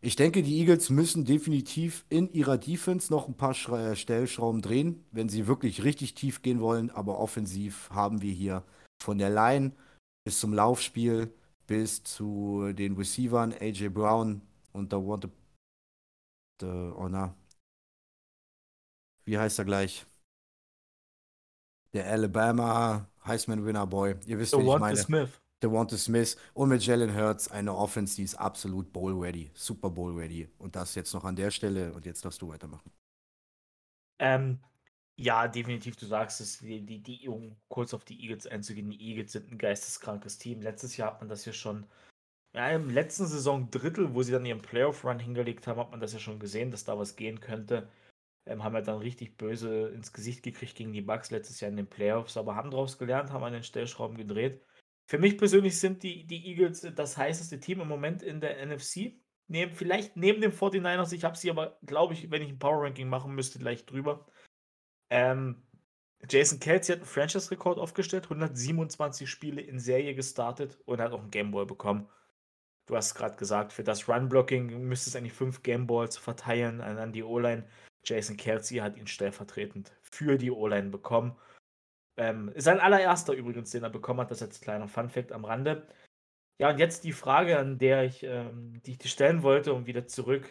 ich denke, die Eagles müssen definitiv in ihrer Defense noch ein paar Schra äh, Stellschrauben drehen, wenn sie wirklich richtig tief gehen wollen. Aber offensiv haben wir hier von der Line bis zum Laufspiel bis zu den Receivern AJ Brown und da wurde oh na, wie heißt er gleich? der Alabama Heisman Winner Boy. Ihr wisst, wie ich meine. Smith. Devonta Smith und mit Jalen Hurts eine Offense, die ist absolut Bowl ready, Super Bowl ready. Und das jetzt noch an der Stelle und jetzt darfst du weitermachen. Ähm, ja, definitiv, du sagst es, die, die, die, um kurz auf die Eagles einzugehen, die Eagles sind ein geisteskrankes Team. Letztes Jahr hat man das ja schon, ja, im letzten Saison Drittel, wo sie dann ihren Playoff-Run hingelegt haben, hat man das ja schon gesehen, dass da was gehen könnte. Ähm, haben ja dann richtig böse ins Gesicht gekriegt gegen die Bucks letztes Jahr in den Playoffs, aber haben daraus gelernt, haben an den Stellschrauben gedreht. Für mich persönlich sind die, die Eagles das heißeste Team im Moment in der NFC. Neben, vielleicht neben den 49ers, ich habe sie aber, glaube ich, wenn ich ein Power Ranking machen müsste, gleich drüber. Ähm, Jason Kelsey hat einen Franchise-Rekord aufgestellt, 127 Spiele in Serie gestartet und hat auch einen Gameball bekommen. Du hast gerade gesagt, für das Run-Blocking müsste es eigentlich fünf Gameballs verteilen an die O-Line. Jason Kelsey hat ihn stellvertretend für die O-Line bekommen. Ähm, sein allererster übrigens, den er bekommen hat, das ist jetzt ein kleiner Fun-Fact am Rande. Ja, und jetzt die Frage, an der ich, ähm, die ich dir stellen wollte, um wieder zurück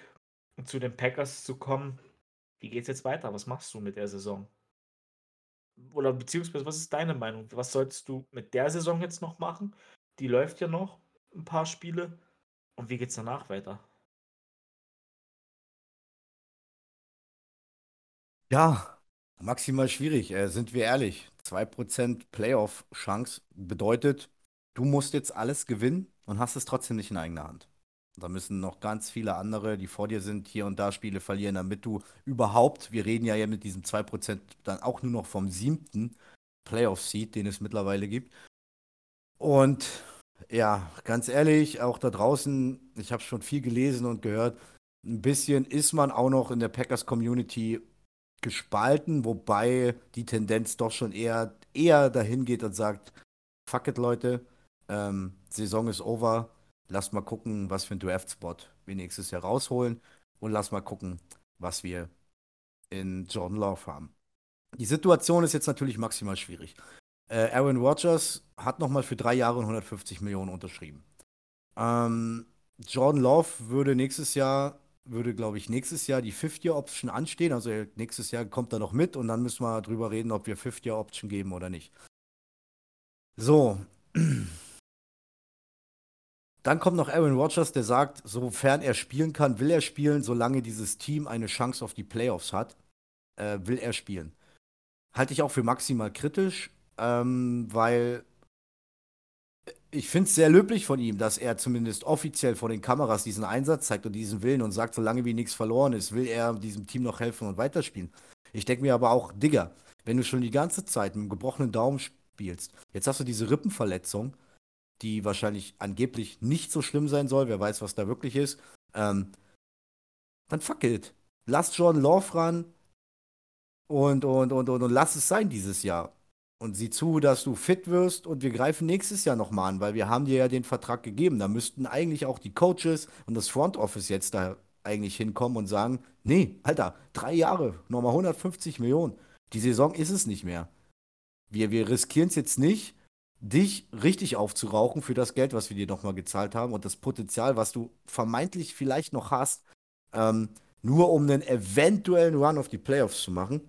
zu den Packers zu kommen. Wie geht's jetzt weiter? Was machst du mit der Saison? Oder beziehungsweise, was ist deine Meinung? Was sollst du mit der Saison jetzt noch machen? Die läuft ja noch ein paar Spiele. Und wie geht's danach weiter? Ja, maximal schwierig, äh, sind wir ehrlich. 2% Playoff-Chance bedeutet, du musst jetzt alles gewinnen und hast es trotzdem nicht in eigener Hand. Da müssen noch ganz viele andere, die vor dir sind, hier und da Spiele verlieren, damit du überhaupt, wir reden ja mit diesem 2% dann auch nur noch vom siebten Playoff-Seed, den es mittlerweile gibt. Und ja, ganz ehrlich, auch da draußen, ich habe schon viel gelesen und gehört, ein bisschen ist man auch noch in der Packers-Community gespalten, wobei die Tendenz doch schon eher, eher dahin geht und sagt, fuck it, Leute, ähm, Saison ist over, lasst mal gucken, was für ein Draft-Spot wir nächstes Jahr rausholen und lasst mal gucken, was wir in Jordan Love haben. Die Situation ist jetzt natürlich maximal schwierig. Äh, Aaron Rodgers hat nochmal für drei Jahre 150 Millionen unterschrieben. Ähm, Jordan Love würde nächstes Jahr würde, glaube ich, nächstes Jahr die Fifth-Year-Option anstehen. Also nächstes Jahr kommt er noch mit und dann müssen wir drüber reden, ob wir Fifth-Year-Option geben oder nicht. So. Dann kommt noch Aaron Rodgers, der sagt, sofern er spielen kann, will er spielen, solange dieses Team eine Chance auf die Playoffs hat, äh, will er spielen. Halte ich auch für maximal kritisch, ähm, weil ich finde es sehr löblich von ihm, dass er zumindest offiziell vor den Kameras diesen Einsatz zeigt und diesen Willen und sagt, solange wie nichts verloren ist, will er diesem Team noch helfen und weiterspielen. Ich denke mir aber auch, Digga, wenn du schon die ganze Zeit mit einem gebrochenen Daumen spielst, jetzt hast du diese Rippenverletzung, die wahrscheinlich angeblich nicht so schlimm sein soll, wer weiß, was da wirklich ist, ähm, dann fuck it. Lass Jordan Love ran und, und, und, und, und lass es sein dieses Jahr und sieh zu, dass du fit wirst und wir greifen nächstes Jahr nochmal an, weil wir haben dir ja den Vertrag gegeben. Da müssten eigentlich auch die Coaches und das Front Office jetzt da eigentlich hinkommen und sagen, nee, Alter, drei Jahre, nochmal 150 Millionen. Die Saison ist es nicht mehr. Wir, wir riskieren es jetzt nicht, dich richtig aufzurauchen für das Geld, was wir dir nochmal gezahlt haben und das Potenzial, was du vermeintlich vielleicht noch hast, ähm, nur um einen eventuellen Run auf die Playoffs zu machen.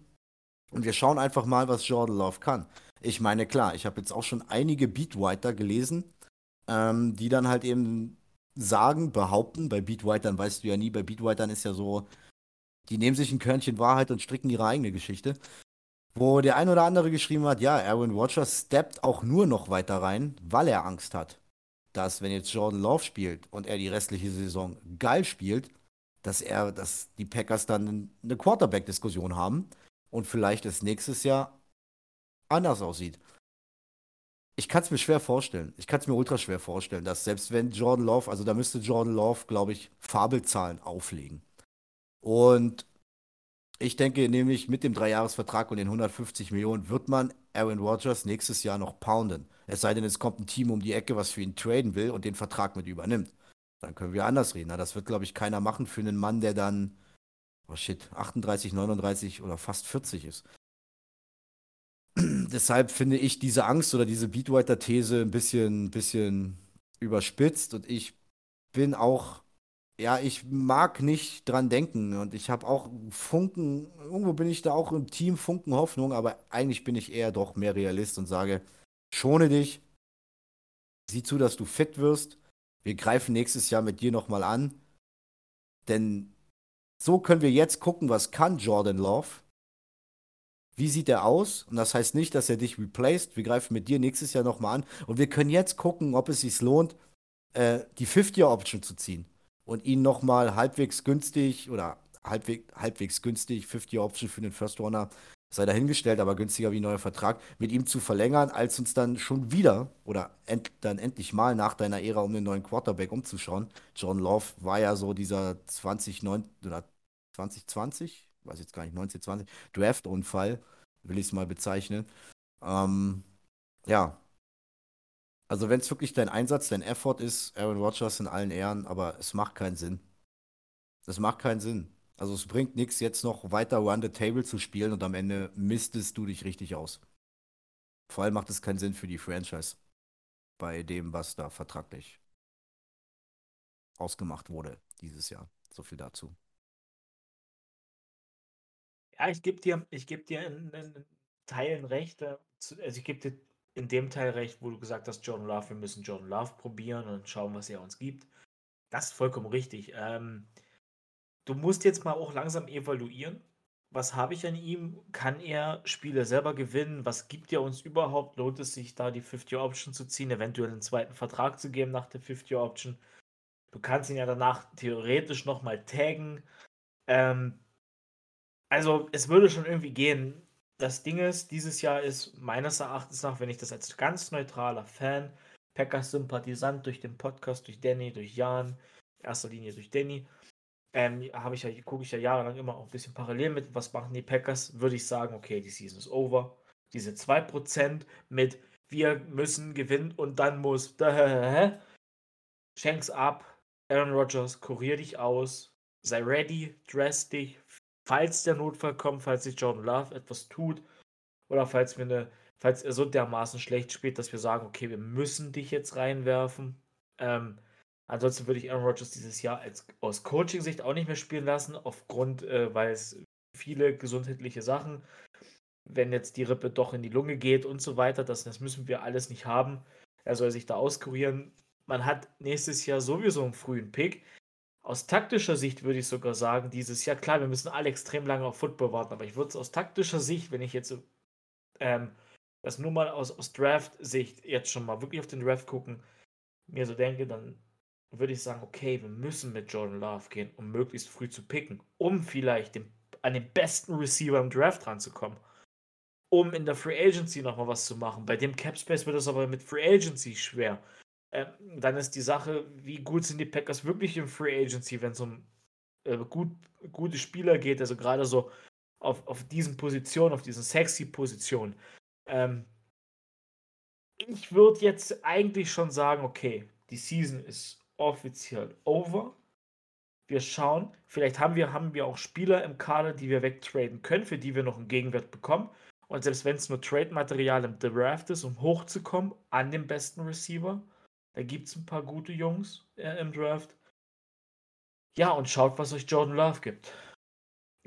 Und wir schauen einfach mal, was Jordan Love kann. Ich meine, klar, ich habe jetzt auch schon einige Beatwriter gelesen, ähm, die dann halt eben sagen, behaupten, bei Beatwritern weißt du ja nie, bei Beatwritern ist ja so, die nehmen sich ein Körnchen Wahrheit und stricken ihre eigene Geschichte. Wo der ein oder andere geschrieben hat, ja, Aaron Rodgers steppt auch nur noch weiter rein, weil er Angst hat, dass wenn jetzt Jordan Love spielt und er die restliche Saison geil spielt, dass er, dass die Packers dann eine Quarterback-Diskussion haben und vielleicht es nächstes Jahr anders aussieht. Ich kann es mir schwer vorstellen. Ich kann es mir ultra schwer vorstellen, dass selbst wenn Jordan Love, also da müsste Jordan Love, glaube ich, Fabelzahlen auflegen. Und ich denke nämlich, mit dem Dreijahresvertrag und den 150 Millionen wird man Aaron Rodgers nächstes Jahr noch pounden. Es sei denn, es kommt ein Team um die Ecke, was für ihn traden will und den Vertrag mit übernimmt. Dann können wir anders reden. das wird, glaube ich, keiner machen für einen Mann, der dann, oh shit, 38, 39 oder fast 40 ist. Deshalb finde ich diese Angst oder diese Beatwriter-These ein bisschen, bisschen überspitzt und ich bin auch ja, ich mag nicht dran denken und ich habe auch Funken, irgendwo bin ich da auch im Team Funken Hoffnung, aber eigentlich bin ich eher doch mehr Realist und sage, schone dich, sieh zu, dass du fit wirst. Wir greifen nächstes Jahr mit dir nochmal an, denn so können wir jetzt gucken, was kann Jordan Love. Wie sieht er aus? Und das heißt nicht, dass er dich replaced. Wir greifen mit dir nächstes Jahr nochmal an. Und wir können jetzt gucken, ob es sich lohnt, äh, die Fifth-Year-Option zu ziehen und ihn nochmal halbwegs günstig oder halbwegs, halbwegs günstig, 50 Option für den First Runner, sei dahingestellt, aber günstiger wie ein neuer Vertrag, mit ihm zu verlängern, als uns dann schon wieder oder end, dann endlich mal nach deiner Ära um den neuen Quarterback umzuschauen. John Love war ja so dieser 2009 oder 2020, weiß jetzt gar nicht, 1920, Draft-Unfall, will ich es mal bezeichnen. Ähm, ja, also wenn es wirklich dein Einsatz, dein Effort ist, Aaron Rodgers in allen Ehren, aber es macht keinen Sinn. Das macht keinen Sinn. Also es bringt nichts, jetzt noch weiter Run the Table zu spielen und am Ende mistest du dich richtig aus. Vor allem macht es keinen Sinn für die Franchise bei dem, was da vertraglich ausgemacht wurde dieses Jahr. So viel dazu. Ja, ich gebe dir, ich geb dir in, in Teilen recht. Äh, also ich gebe dir in dem Teil recht, wo du gesagt hast, John Love, wir müssen John Love probieren und schauen, was er uns gibt. Das ist vollkommen richtig. Ähm, du musst jetzt mal auch langsam evaluieren. Was habe ich an ihm? Kann er Spiele selber gewinnen? Was gibt er uns überhaupt? Lohnt es sich da die 50-Option zu ziehen, eventuell einen zweiten Vertrag zu geben nach der 50-Option? Du kannst ihn ja danach theoretisch nochmal taggen. Ähm, also es würde schon irgendwie gehen das Ding ist, dieses Jahr ist meines Erachtens nach, wenn ich das als ganz neutraler Fan, Packers-Sympathisant durch den Podcast, durch Danny, durch Jan, in erster Linie durch Danny, ähm, habe ich ja, gucke ich ja jahrelang immer auch ein bisschen parallel mit, was machen die Packers, würde ich sagen, okay, die Season ist over. Diese 2% mit wir müssen gewinnen und dann muss Shanks ab, Aaron Rodgers, kurier dich aus, sei ready, dress dich, falls der Notfall kommt, falls sich Jordan Love etwas tut oder falls wir eine, falls er so dermaßen schlecht spielt, dass wir sagen, okay, wir müssen dich jetzt reinwerfen. Ähm, ansonsten würde ich Aaron Rodgers dieses Jahr als, aus Coaching-Sicht auch nicht mehr spielen lassen, aufgrund, äh, weil es viele gesundheitliche Sachen, wenn jetzt die Rippe doch in die Lunge geht und so weiter, das, das müssen wir alles nicht haben. Er soll sich da auskurieren. Man hat nächstes Jahr sowieso einen frühen Pick. Aus taktischer Sicht würde ich sogar sagen, dieses Jahr, klar, wir müssen alle extrem lange auf Football warten, aber ich würde es aus taktischer Sicht, wenn ich jetzt ähm, das nur mal aus, aus Draft-Sicht jetzt schon mal wirklich auf den Draft gucken, mir so denke, dann würde ich sagen, okay, wir müssen mit Jordan Love gehen, um möglichst früh zu picken, um vielleicht den, an den besten Receiver im Draft ranzukommen. Um in der Free Agency nochmal was zu machen. Bei dem Cap Space wird es aber mit Free Agency schwer. Ähm, dann ist die Sache, wie gut sind die Packers wirklich im Free Agency, wenn es um äh, gut, gute Spieler geht, also gerade so auf, auf diesen Positionen, auf diesen sexy Positionen. Ähm, ich würde jetzt eigentlich schon sagen, okay, die Season ist offiziell over. Wir schauen, vielleicht haben wir, haben wir auch Spieler im Kader, die wir wegtraden können, für die wir noch einen Gegenwert bekommen. Und selbst wenn es nur Trade-Material im Draft ist, um hochzukommen an den besten Receiver, da gibt es ein paar gute Jungs äh, im Draft. Ja, und schaut, was euch Jordan Love gibt.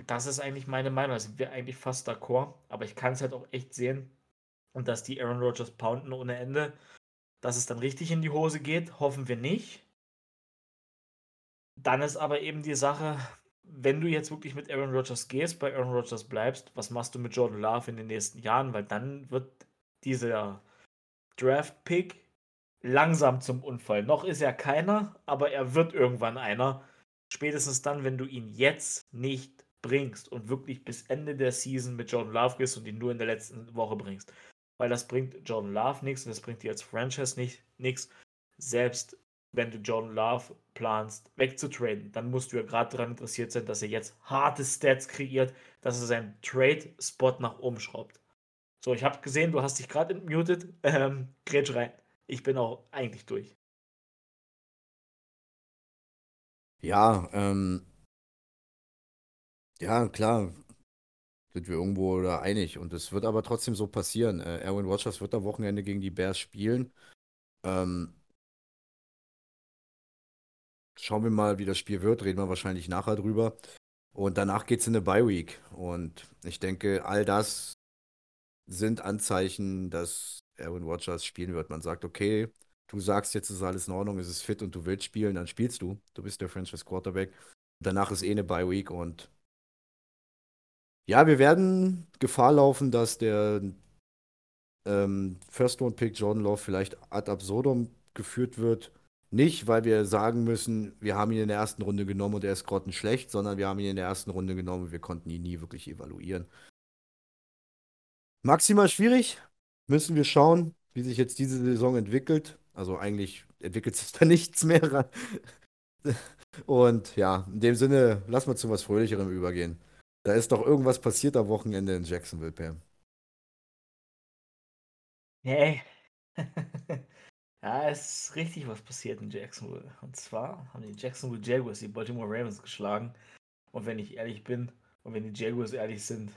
Das ist eigentlich meine Meinung. Da sind wir eigentlich fast d'accord. Aber ich kann es halt auch echt sehen. Und dass die Aaron Rodgers pounden ohne Ende. Dass es dann richtig in die Hose geht, hoffen wir nicht. Dann ist aber eben die Sache, wenn du jetzt wirklich mit Aaron Rodgers gehst, bei Aaron Rodgers bleibst, was machst du mit Jordan Love in den nächsten Jahren? Weil dann wird dieser Draft-Pick langsam zum Unfall. Noch ist er keiner, aber er wird irgendwann einer. Spätestens dann, wenn du ihn jetzt nicht bringst und wirklich bis Ende der Season mit Jordan Love gehst und ihn nur in der letzten Woche bringst. Weil das bringt Jordan Love nichts und das bringt dir als Franchise nicht nichts. Selbst wenn du Jordan Love planst, wegzutraden, dann musst du ja gerade daran interessiert sein, dass er jetzt harte Stats kreiert, dass er seinen Trade-Spot nach oben schraubt. So, ich habe gesehen, du hast dich gerade entmutet. Ähm, grätsch rein. Ich bin auch eigentlich durch. Ja, ähm, ja, klar, sind wir irgendwo da einig. Und es wird aber trotzdem so passieren. Äh, Aaron Rodgers wird am Wochenende gegen die Bears spielen. Ähm, schauen wir mal, wie das Spiel wird. Reden wir wahrscheinlich nachher drüber. Und danach geht es in eine Bye Week. Und ich denke, all das sind Anzeichen, dass Aaron Rodgers spielen wird. Man sagt, okay, du sagst, jetzt ist alles in Ordnung, es ist fit und du willst spielen, dann spielst du. Du bist der Franchise Quarterback. Danach ist eh eine Bye Week und ja, wir werden Gefahr laufen, dass der ähm, First Round Pick Jordan Love vielleicht ad absurdum geführt wird. Nicht, weil wir sagen müssen, wir haben ihn in der ersten Runde genommen und er ist grottenschlecht, sondern wir haben ihn in der ersten Runde genommen und wir konnten ihn nie wirklich evaluieren. Maximal schwierig. Müssen wir schauen, wie sich jetzt diese Saison entwickelt. Also eigentlich entwickelt sich da nichts mehr. Und ja, in dem Sinne, lass mal zu was Fröhlicherem übergehen. Da ist doch irgendwas passiert am Wochenende in Jacksonville, Pam. Nee. ja, es ist richtig was passiert in Jacksonville. Und zwar haben die Jacksonville Jaguars die Baltimore Ravens geschlagen. Und wenn ich ehrlich bin, und wenn die Jaguars ehrlich sind,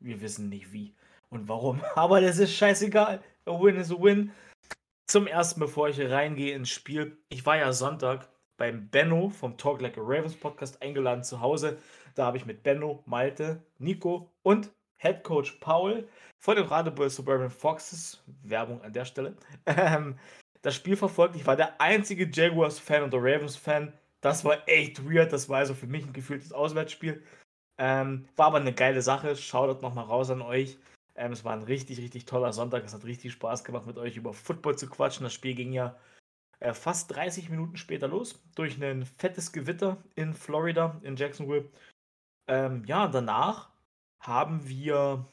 wir wissen nicht wie und warum. Aber das ist scheißegal. A win is a win. Zum ersten, bevor ich reingehe ins Spiel. Ich war ja Sonntag beim Benno vom Talk Like a Ravens Podcast eingeladen zu Hause. Da habe ich mit Benno, Malte, Nico und Head Coach Paul von den Radebeul Suburban Foxes, Werbung an der Stelle, ähm, das Spiel verfolgt. Ich war der einzige Jaguars-Fan und der Ravens-Fan. Das war echt weird. Das war also für mich ein gefühltes Auswärtsspiel. Ähm, war aber eine geile Sache. Schaut nochmal raus an euch. Ähm, es war ein richtig, richtig toller Sonntag. Es hat richtig Spaß gemacht, mit euch über Football zu quatschen. Das Spiel ging ja äh, fast 30 Minuten später los. Durch ein fettes Gewitter in Florida, in Jacksonville. Ähm, ja, danach haben wir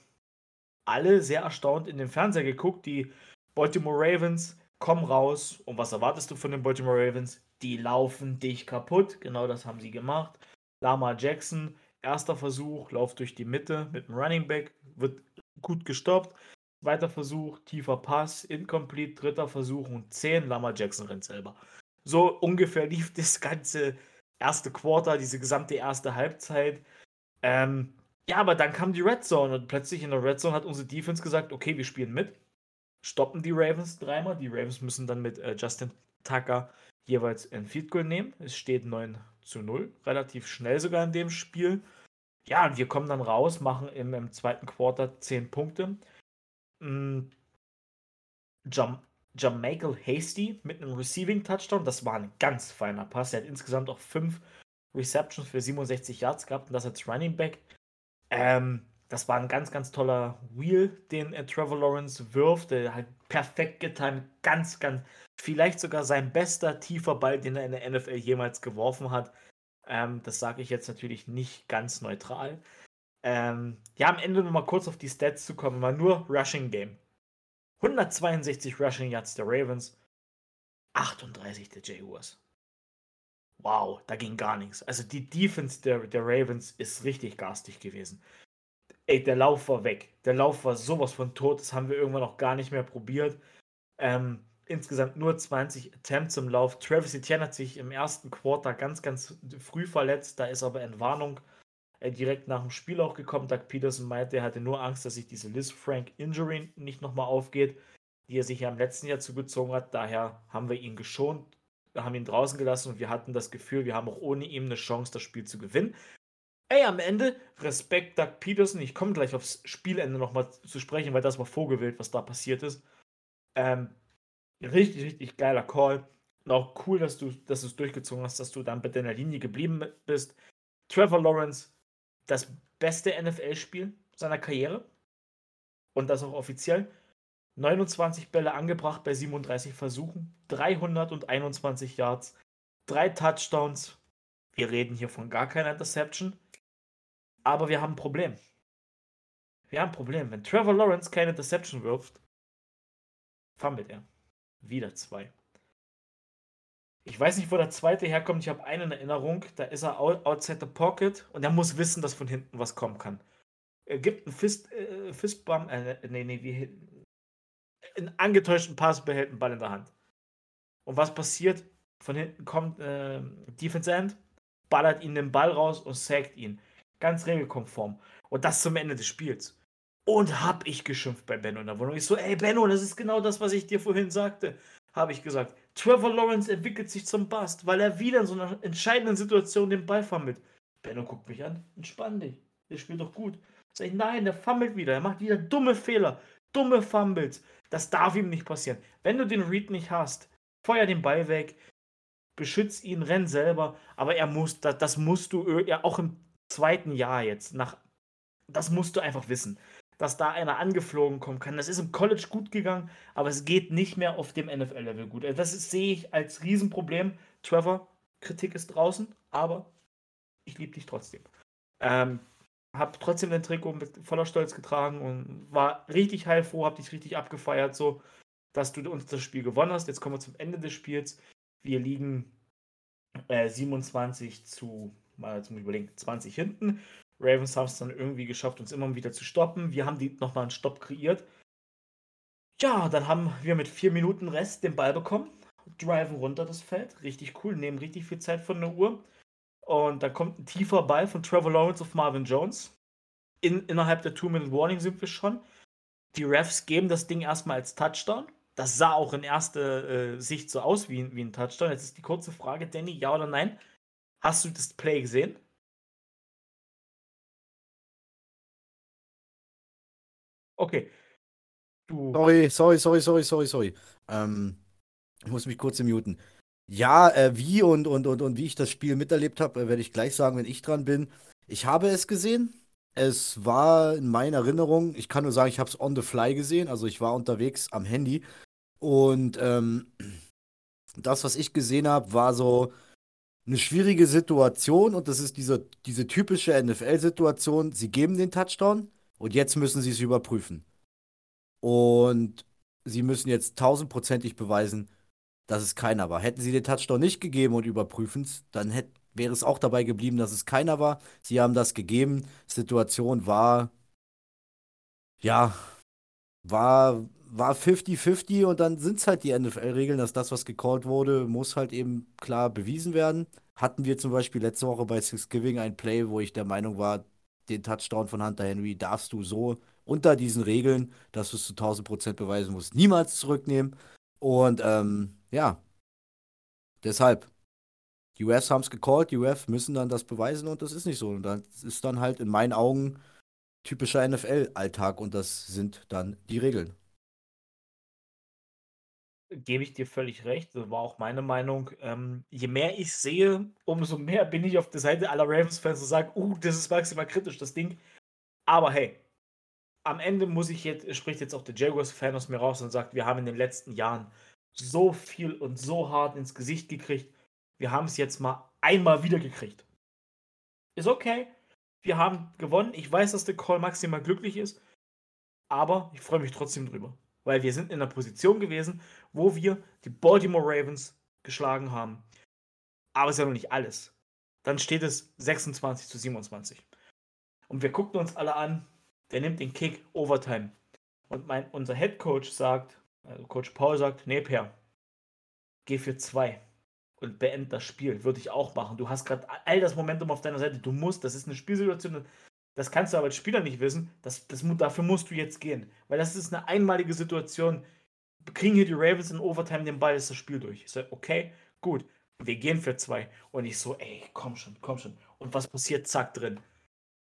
alle sehr erstaunt in den Fernseher geguckt. Die Baltimore Ravens kommen raus. Und was erwartest du von den Baltimore Ravens? Die laufen dich kaputt. Genau das haben sie gemacht. Lama Jackson, erster Versuch, Lauf durch die Mitte mit dem Running Back, wird gut gestoppt. Zweiter Versuch, tiefer Pass, incomplete, dritter Versuch und 10. Lama Jackson rennt selber. So ungefähr lief das ganze erste Quarter, diese gesamte erste Halbzeit. Ähm, ja, aber dann kam die Red Zone und plötzlich in der Red Zone hat unsere Defense gesagt, okay, wir spielen mit, stoppen die Ravens dreimal. Die Ravens müssen dann mit äh, Justin Tucker jeweils ein Field Goal nehmen. Es steht 9 zu 0, relativ schnell sogar in dem Spiel. Ja, und wir kommen dann raus, machen im, im zweiten Quarter 10 Punkte. Mhm. Jam Jamichael Hasty mit einem Receiving Touchdown. Das war ein ganz feiner Pass. Er hat insgesamt auch 5 Receptions für 67 Yards gehabt und das als Running Back. Ähm, das war ein ganz, ganz toller Wheel, den äh, Trevor Lawrence wirft. Der halt perfekt getan, ganz, ganz, vielleicht sogar sein bester tiefer Ball, den er in der NFL jemals geworfen hat. Ähm, das sage ich jetzt natürlich nicht ganz neutral. Ähm, ja, am Ende nochmal kurz auf die Stats zu kommen, mal nur Rushing Game. 162 Rushing Yards der Ravens, 38 der Jaguars wow, da ging gar nichts. Also die Defense der, der Ravens ist richtig garstig gewesen. Ey, der Lauf war weg. Der Lauf war sowas von tot, das haben wir irgendwann auch gar nicht mehr probiert. Ähm, insgesamt nur 20 Attempts im Lauf. Travis Etienne hat sich im ersten Quarter ganz, ganz früh verletzt. Da ist aber Entwarnung Er direkt nach dem Spiel auch gekommen. Doug Peterson meinte, er hatte nur Angst, dass sich diese Liz Frank Injury nicht nochmal aufgeht, die er sich ja im letzten Jahr zugezogen hat. Daher haben wir ihn geschont, haben ihn draußen gelassen und wir hatten das Gefühl, wir haben auch ohne ihn eine Chance, das Spiel zu gewinnen. Ey, am Ende, Respekt Doug Peterson. Ich komme gleich aufs Spielende nochmal zu sprechen, weil das war vorgewählt, was da passiert ist. Ähm, richtig, richtig geiler Call. Und auch cool, dass du dass es durchgezogen hast, dass du dann bei deiner Linie geblieben bist. Trevor Lawrence, das beste NFL-Spiel seiner Karriere. Und das auch offiziell. 29 Bälle angebracht bei 37 Versuchen, 321 Yards, drei Touchdowns. Wir reden hier von gar keiner Interception. Aber wir haben ein Problem. Wir haben ein Problem. Wenn Trevor Lawrence keine Interception wirft, fummelt er. Wieder zwei. Ich weiß nicht, wo der zweite herkommt. Ich habe einen in Erinnerung. Da ist er outside the pocket und er muss wissen, dass von hinten was kommen kann. Er gibt einen Fist, äh, Fistbump, äh, nee, nee, wie, einen angetäuschten Pass, behält einen Ball in der Hand. Und was passiert? Von hinten kommt äh, Defense End, ballert ihn den Ball raus und sackt ihn. Ganz regelkonform. Und das zum Ende des Spiels. Und hab ich geschimpft bei Benno in der Wohnung. Ich so, ey Benno, das ist genau das, was ich dir vorhin sagte. Habe ich gesagt. Trevor Lawrence entwickelt sich zum Bast, weil er wieder in so einer entscheidenden Situation den Ball fummelt. Benno guckt mich an, entspann dich. Der spielt doch gut. Sag ich, nein, der fummelt wieder. Er macht wieder dumme Fehler, dumme Fumbles. Das darf ihm nicht passieren. Wenn du den Read nicht hast, feuer den Ball weg, beschütz ihn, renn selber. Aber er muss, das, das musst du ja auch im zweiten Jahr jetzt, nach, das musst du einfach wissen, dass da einer angeflogen kommen kann. Das ist im College gut gegangen, aber es geht nicht mehr auf dem NFL-Level gut. Also das ist, sehe ich als Riesenproblem. Trevor, Kritik ist draußen, aber ich liebe dich trotzdem. Ähm, hab trotzdem den Trikot mit voller Stolz getragen und war richtig heilfroh, hab dich richtig abgefeiert, so dass du uns das Spiel gewonnen hast. Jetzt kommen wir zum Ende des Spiels. Wir liegen äh, 27 zu mal zum Überlegen, 20 hinten. Ravens haben es dann irgendwie geschafft, uns immer wieder zu stoppen. Wir haben die nochmal einen Stopp kreiert. Ja, dann haben wir mit vier Minuten Rest den Ball bekommen, driven runter das Feld. Richtig cool, nehmen richtig viel Zeit von der Uhr. Und dann kommt ein tiefer Ball von Trevor Lawrence auf Marvin Jones. In, innerhalb der Two-Minute-Warning sind wir schon. Die Refs geben das Ding erstmal als Touchdown. Das sah auch in erster äh, Sicht so aus wie, wie ein Touchdown. Jetzt ist die kurze Frage, Danny, ja oder nein? Hast du das Play gesehen? Okay. Du. Sorry, sorry, sorry, sorry, sorry, sorry. Ähm, ich muss mich kurz muten. Ja, äh, wie und, und, und, und wie ich das Spiel miterlebt habe, äh, werde ich gleich sagen, wenn ich dran bin. Ich habe es gesehen. Es war in meiner Erinnerung, ich kann nur sagen, ich habe es on the fly gesehen. Also ich war unterwegs am Handy. Und ähm, das, was ich gesehen habe, war so eine schwierige Situation und das ist diese, diese typische NFL-Situation. Sie geben den Touchdown und jetzt müssen sie es überprüfen. Und sie müssen jetzt tausendprozentig beweisen, dass es keiner war. Hätten sie den Touchdown nicht gegeben und überprüfen es, dann hätte, wäre es auch dabei geblieben, dass es keiner war. Sie haben das gegeben. Situation war, ja, war war 50-50 und dann sind es halt die NFL-Regeln, dass das, was gecallt wurde, muss halt eben klar bewiesen werden. Hatten wir zum Beispiel letzte Woche bei Thanksgiving ein Play, wo ich der Meinung war, den Touchdown von Hunter Henry darfst du so unter diesen Regeln, dass du es zu 1000% beweisen musst, niemals zurücknehmen. Und ähm, ja, deshalb, die Refs haben es gecallt, die Refs müssen dann das beweisen und das ist nicht so. Und das ist dann halt in meinen Augen typischer NFL-Alltag und das sind dann die Regeln gebe ich dir völlig recht. Das war auch meine Meinung. Ähm, je mehr ich sehe, umso mehr bin ich auf der Seite aller Ravens-Fans und sage, uh, das ist maximal kritisch, das Ding. Aber hey, am Ende muss ich jetzt, spricht jetzt auch der Jaguars-Fan aus mir raus und sagt, wir haben in den letzten Jahren so viel und so hart ins Gesicht gekriegt. Wir haben es jetzt mal einmal wieder gekriegt. Ist okay. Wir haben gewonnen. Ich weiß, dass der Call maximal glücklich ist. Aber ich freue mich trotzdem drüber weil wir sind in einer Position gewesen, wo wir die Baltimore Ravens geschlagen haben. Aber es ist ja noch nicht alles. Dann steht es 26 zu 27. Und wir gucken uns alle an, der nimmt den Kick Overtime. Und mein, unser Head Coach sagt, also Coach Paul sagt, nee, Per, geh für zwei. und beend das Spiel. Würde ich auch machen. Du hast gerade all das Momentum auf deiner Seite. Du musst, das ist eine Spielsituation, das kannst du aber als Spieler nicht wissen. Das, das, dafür musst du jetzt gehen. Weil das ist eine einmalige Situation. Kriegen hier die Ravens in Overtime den Ball, ist das Spiel durch. Ich sage, okay, gut, wir gehen für zwei. Und ich so, ey, komm schon, komm schon. Und was passiert? Zack, drin.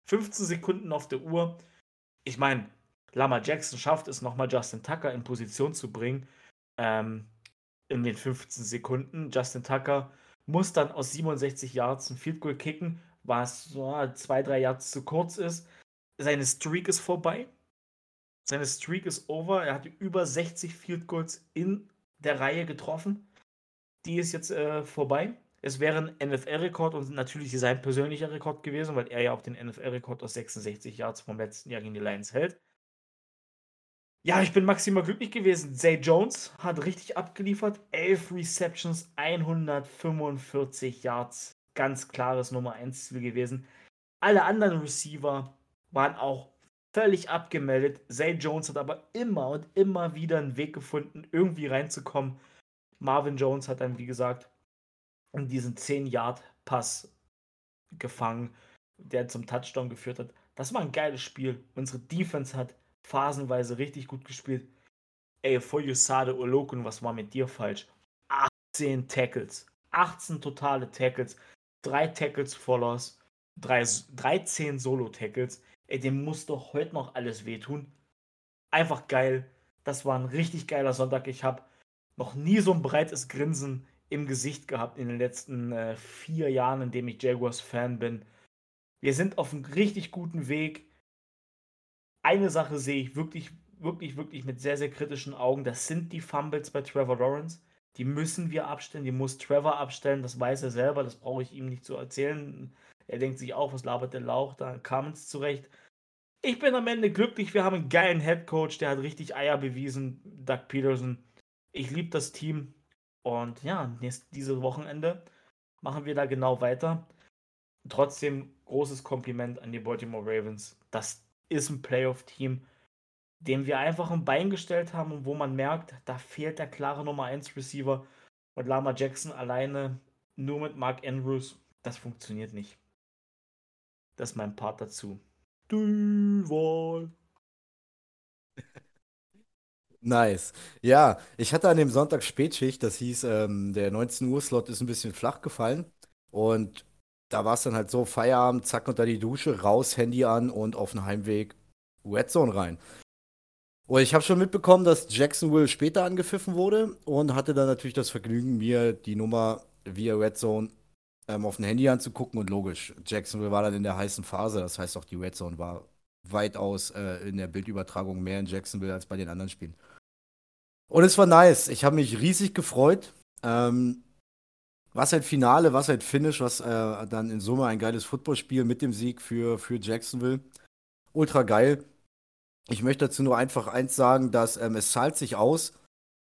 15 Sekunden auf der Uhr. Ich meine, Lama Jackson schafft es nochmal, Justin Tucker in Position zu bringen. Ähm, in den 15 Sekunden. Justin Tucker muss dann aus 67 Yards ein Field Goal kicken, was so zwei, drei Yards zu kurz ist. Seine Streak ist vorbei. Seine Streak ist over. Er hat über 60 Field Goals in der Reihe getroffen. Die ist jetzt äh, vorbei. Es wäre ein NFL-Rekord und natürlich sein persönlicher Rekord gewesen, weil er ja auch den NFL-Rekord aus 66 Yards vom letzten Jahr gegen die Lions hält. Ja, ich bin maximal glücklich gewesen. Zay Jones hat richtig abgeliefert. 11 Receptions, 145 Yards. Ganz klares Nummer 1 Ziel gewesen. Alle anderen Receiver waren auch völlig abgemeldet. Zay Jones hat aber immer und immer wieder einen Weg gefunden, irgendwie reinzukommen. Marvin Jones hat dann, wie gesagt, diesen 10-Yard-Pass gefangen, der zum Touchdown geführt hat. Das war ein geiles Spiel. Unsere Defense hat phasenweise richtig gut gespielt. Ey, Foyosade Olokun, was war mit dir falsch? 18 Tackles. 18 totale Tackles. 3 Tackles for Loss. 13 Solo-Tackles. Ey, dem muss doch heute noch alles wehtun. Einfach geil. Das war ein richtig geiler Sonntag. Ich habe noch nie so ein breites Grinsen im Gesicht gehabt in den letzten äh, vier Jahren, in dem ich Jaguars-Fan bin. Wir sind auf einem richtig guten Weg eine Sache sehe ich wirklich, wirklich, wirklich mit sehr, sehr kritischen Augen. Das sind die Fumbles bei Trevor Lawrence. Die müssen wir abstellen. Die muss Trevor abstellen. Das weiß er selber. Das brauche ich ihm nicht zu erzählen. Er denkt sich auch, was labert der Lauch? Da kam es zurecht. Ich bin am Ende glücklich. Wir haben einen geilen Head Coach. Der hat richtig Eier bewiesen. Doug Peterson. Ich liebe das Team. Und ja, nächst, dieses Wochenende machen wir da genau weiter. Trotzdem großes Kompliment an die Baltimore Ravens. Das ist ein Playoff-Team, dem wir einfach ein Bein gestellt haben und wo man merkt, da fehlt der klare Nummer 1 Receiver und Lama Jackson alleine nur mit Mark Andrews, das funktioniert nicht. Das ist mein Part dazu. Duval. Nice. Ja, ich hatte an dem Sonntag Spätschicht, das hieß, ähm, der 19 Uhr Slot ist ein bisschen flach gefallen und da war es dann halt so, Feierabend, zack unter die Dusche, raus, Handy an und auf den Heimweg Red Zone rein. Und ich habe schon mitbekommen, dass Jacksonville später angepfiffen wurde und hatte dann natürlich das Vergnügen, mir die Nummer via Red Zone ähm, auf dem Handy anzugucken und logisch, Jacksonville war dann in der heißen Phase, das heißt auch die Red Zone war weitaus äh, in der Bildübertragung mehr in Jacksonville als bei den anderen Spielen. Und es war nice, ich habe mich riesig gefreut. Ähm, was halt Finale, was halt Finish, was äh, dann in Summe ein geiles Footballspiel mit dem Sieg für, für Jacksonville. Ultra geil. Ich möchte dazu nur einfach eins sagen, dass ähm, es zahlt sich aus,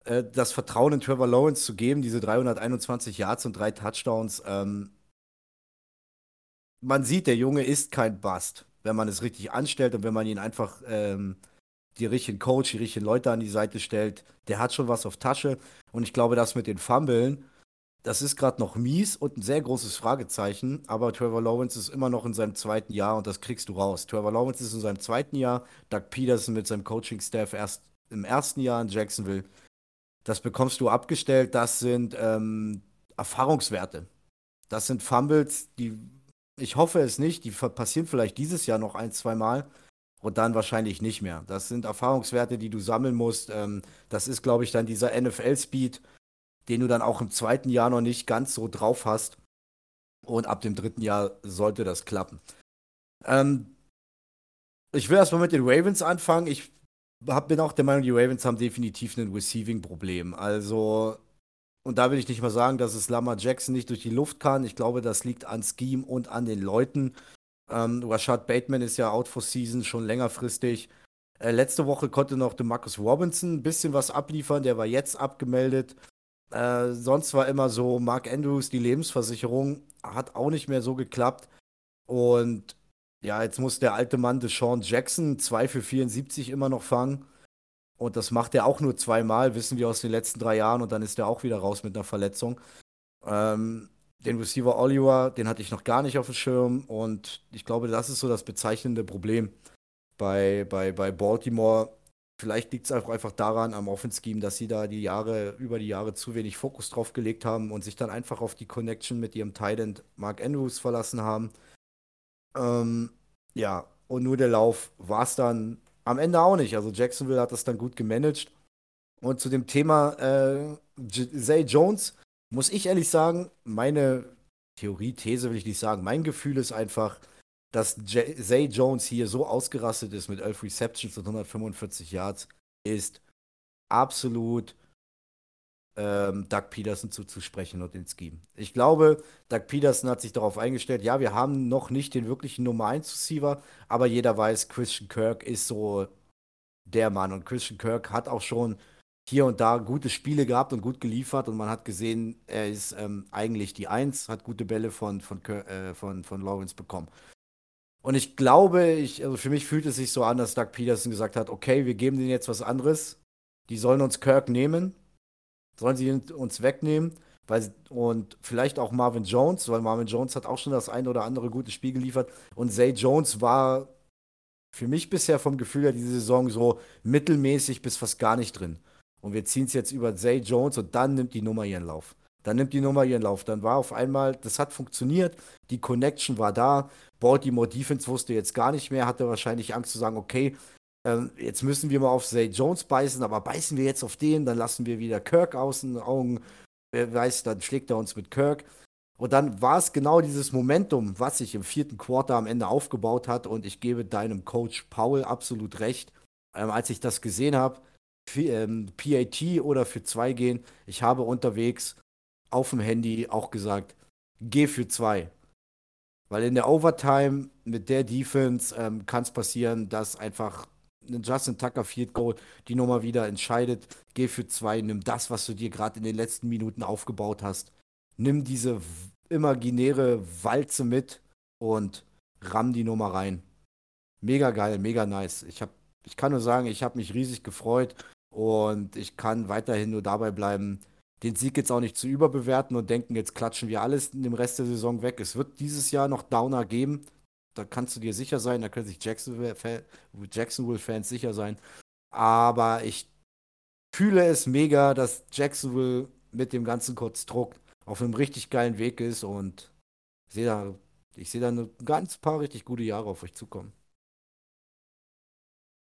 äh, das Vertrauen in Trevor Lawrence zu geben, diese 321 Yards und drei Touchdowns. Ähm, man sieht, der Junge ist kein Bust, wenn man es richtig anstellt und wenn man ihn einfach ähm, die richtigen Coach, die richtigen Leute an die Seite stellt. Der hat schon was auf Tasche und ich glaube, das mit den Fummeln das ist gerade noch mies und ein sehr großes Fragezeichen, aber Trevor Lawrence ist immer noch in seinem zweiten Jahr und das kriegst du raus. Trevor Lawrence ist in seinem zweiten Jahr, Doug Peterson mit seinem Coaching-Staff erst im ersten Jahr in Jacksonville. Das bekommst du abgestellt, das sind ähm, Erfahrungswerte. Das sind Fumbles, die, ich hoffe es nicht, die passieren vielleicht dieses Jahr noch ein, zwei Mal und dann wahrscheinlich nicht mehr. Das sind Erfahrungswerte, die du sammeln musst. Ähm, das ist, glaube ich, dann dieser NFL-Speed den du dann auch im zweiten Jahr noch nicht ganz so drauf hast. Und ab dem dritten Jahr sollte das klappen. Ähm, ich will erstmal mit den Ravens anfangen. Ich hab, bin auch der Meinung, die Ravens haben definitiv ein Receiving-Problem. Also, und da will ich nicht mal sagen, dass es Lama Jackson nicht durch die Luft kann. Ich glaube, das liegt an Scheme und an den Leuten. Ähm, Rashad Bateman ist ja out for season, schon längerfristig. Äh, letzte Woche konnte noch der Marcus Robinson ein bisschen was abliefern. Der war jetzt abgemeldet. Äh, sonst war immer so, Mark Andrews, die Lebensversicherung, hat auch nicht mehr so geklappt. Und ja, jetzt muss der alte Mann Deshaun Jackson 2 für 74 immer noch fangen. Und das macht er auch nur zweimal, wissen wir aus den letzten drei Jahren. Und dann ist er auch wieder raus mit einer Verletzung. Ähm, den Receiver Oliver, den hatte ich noch gar nicht auf dem Schirm und ich glaube, das ist so das bezeichnende Problem bei, bei, bei Baltimore. Vielleicht liegt es auch einfach daran am Offense-Scheme, dass sie da die Jahre, über die Jahre zu wenig Fokus drauf gelegt haben und sich dann einfach auf die Connection mit ihrem Tight Mark Andrews verlassen haben. Ähm, ja, und nur der Lauf war es dann am Ende auch nicht. Also Jacksonville hat das dann gut gemanagt. Und zu dem Thema äh, Zay Jones muss ich ehrlich sagen, meine Theorie, These will ich nicht sagen, mein Gefühl ist einfach, dass Zay Jones hier so ausgerastet ist mit 11 Receptions und 145 Yards, ist absolut ähm, Doug Peterson zuzusprechen und den Scheme. Ich glaube, Doug Peterson hat sich darauf eingestellt, ja, wir haben noch nicht den wirklichen Nummer 1 Receiver, aber jeder weiß, Christian Kirk ist so der Mann und Christian Kirk hat auch schon hier und da gute Spiele gehabt und gut geliefert und man hat gesehen, er ist ähm, eigentlich die Eins, hat gute Bälle von, von, äh, von, von Lawrence bekommen. Und ich glaube, ich, also für mich fühlt es sich so an, dass Doug Peterson gesagt hat, okay, wir geben denen jetzt was anderes. Die sollen uns Kirk nehmen, sollen sie uns wegnehmen. Weil, und vielleicht auch Marvin Jones, weil Marvin Jones hat auch schon das ein oder andere gute Spiel geliefert. Und Zay Jones war für mich bisher vom Gefühl her diese Saison so mittelmäßig bis fast gar nicht drin. Und wir ziehen es jetzt über Zay Jones und dann nimmt die Nummer ihren Lauf. Dann nimmt die Nummer ihren Lauf. Dann war auf einmal, das hat funktioniert, die Connection war da. Baltimore Defense wusste jetzt gar nicht mehr, hatte wahrscheinlich Angst zu sagen, okay, ähm, jetzt müssen wir mal auf Zay Jones beißen, aber beißen wir jetzt auf den, dann lassen wir wieder Kirk aus den Augen. Wer weiß, dann schlägt er uns mit Kirk. Und dann war es genau dieses Momentum, was sich im vierten Quarter am Ende aufgebaut hat. Und ich gebe deinem Coach Paul absolut recht. Ähm, als ich das gesehen habe, ähm, PAT oder für zwei gehen. Ich habe unterwegs auf dem Handy auch gesagt, geh für zwei. Weil in der Overtime mit der Defense ähm, kann es passieren, dass einfach ein Justin Tucker Field Goal die Nummer wieder entscheidet. Geh für zwei, nimm das, was du dir gerade in den letzten Minuten aufgebaut hast. Nimm diese imaginäre Walze mit und ramm die Nummer rein. Mega geil, mega nice. Ich, hab, ich kann nur sagen, ich habe mich riesig gefreut und ich kann weiterhin nur dabei bleiben, den Sieg jetzt auch nicht zu überbewerten und denken, jetzt klatschen wir alles in dem Rest der Saison weg. Es wird dieses Jahr noch Downer geben. Da kannst du dir sicher sein, da können sich Jacksonville-Fans sicher sein. Aber ich fühle es mega, dass Jacksonville mit dem ganzen Konstrukt auf einem richtig geilen Weg ist und sehe da, ich sehe da ein ganz paar richtig gute Jahre auf euch zukommen.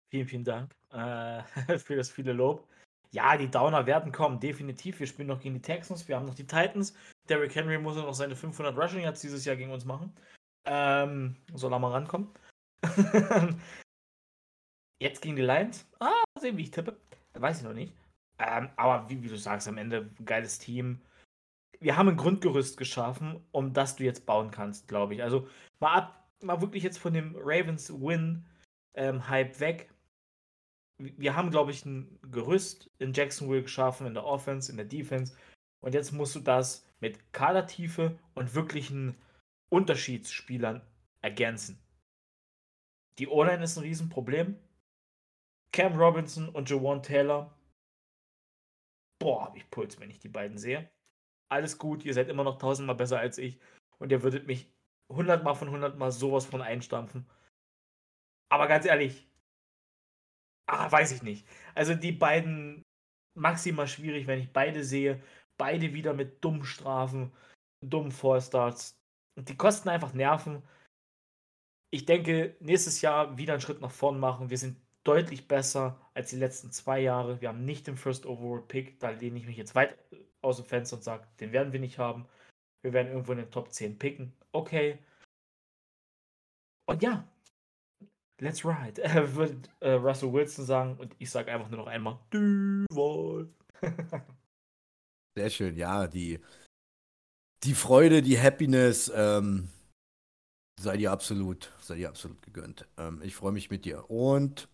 Vielen, vielen Dank äh, für das viele Lob. Ja, die Downer werden kommen, definitiv. Wir spielen noch gegen die Texans, wir haben noch die Titans. Derrick Henry muss noch seine 500 Rushing Yards dieses Jahr gegen uns machen. Ähm, soll er mal rankommen. Jetzt gegen die Lions. Ah, sehen, wie ich tippe. Weiß ich noch nicht. Ähm, aber wie, wie, du sagst, am Ende geiles Team. Wir haben ein Grundgerüst geschaffen, um das du jetzt bauen kannst, glaube ich. Also mal ab, mal wirklich jetzt von dem Ravens Win ähm, weg wir haben, glaube ich, ein Gerüst in Jacksonville geschaffen, in der Offense, in der Defense. Und jetzt musst du das mit Kadertiefe und wirklichen Unterschiedsspielern ergänzen. Die O-Line ist ein Riesenproblem. Cam Robinson und Jawan Taylor. Boah, hab ich Puls, wenn ich die beiden sehe. Alles gut, ihr seid immer noch tausendmal besser als ich. Und ihr würdet mich hundertmal von hundertmal sowas von einstampfen. Aber ganz ehrlich, Ah, weiß ich nicht. Also die beiden maximal schwierig, wenn ich beide sehe. Beide wieder mit dummen Strafen, dummen Fallstarts. Die kosten einfach Nerven. Ich denke, nächstes Jahr wieder einen Schritt nach vorn machen. Wir sind deutlich besser als die letzten zwei Jahre. Wir haben nicht den First Overall Pick. Da lehne ich mich jetzt weit aus dem Fenster und sage, den werden wir nicht haben. Wir werden irgendwo in den Top 10 picken. Okay. Und ja, Let's ride. Äh, wird äh, Russell Wilson sagen und ich sage einfach nur noch einmal Duval. Sehr schön, ja, die, die Freude, die Happiness, ähm, sei dir absolut, sei dir absolut gegönnt. Ähm, ich freue mich mit dir. Und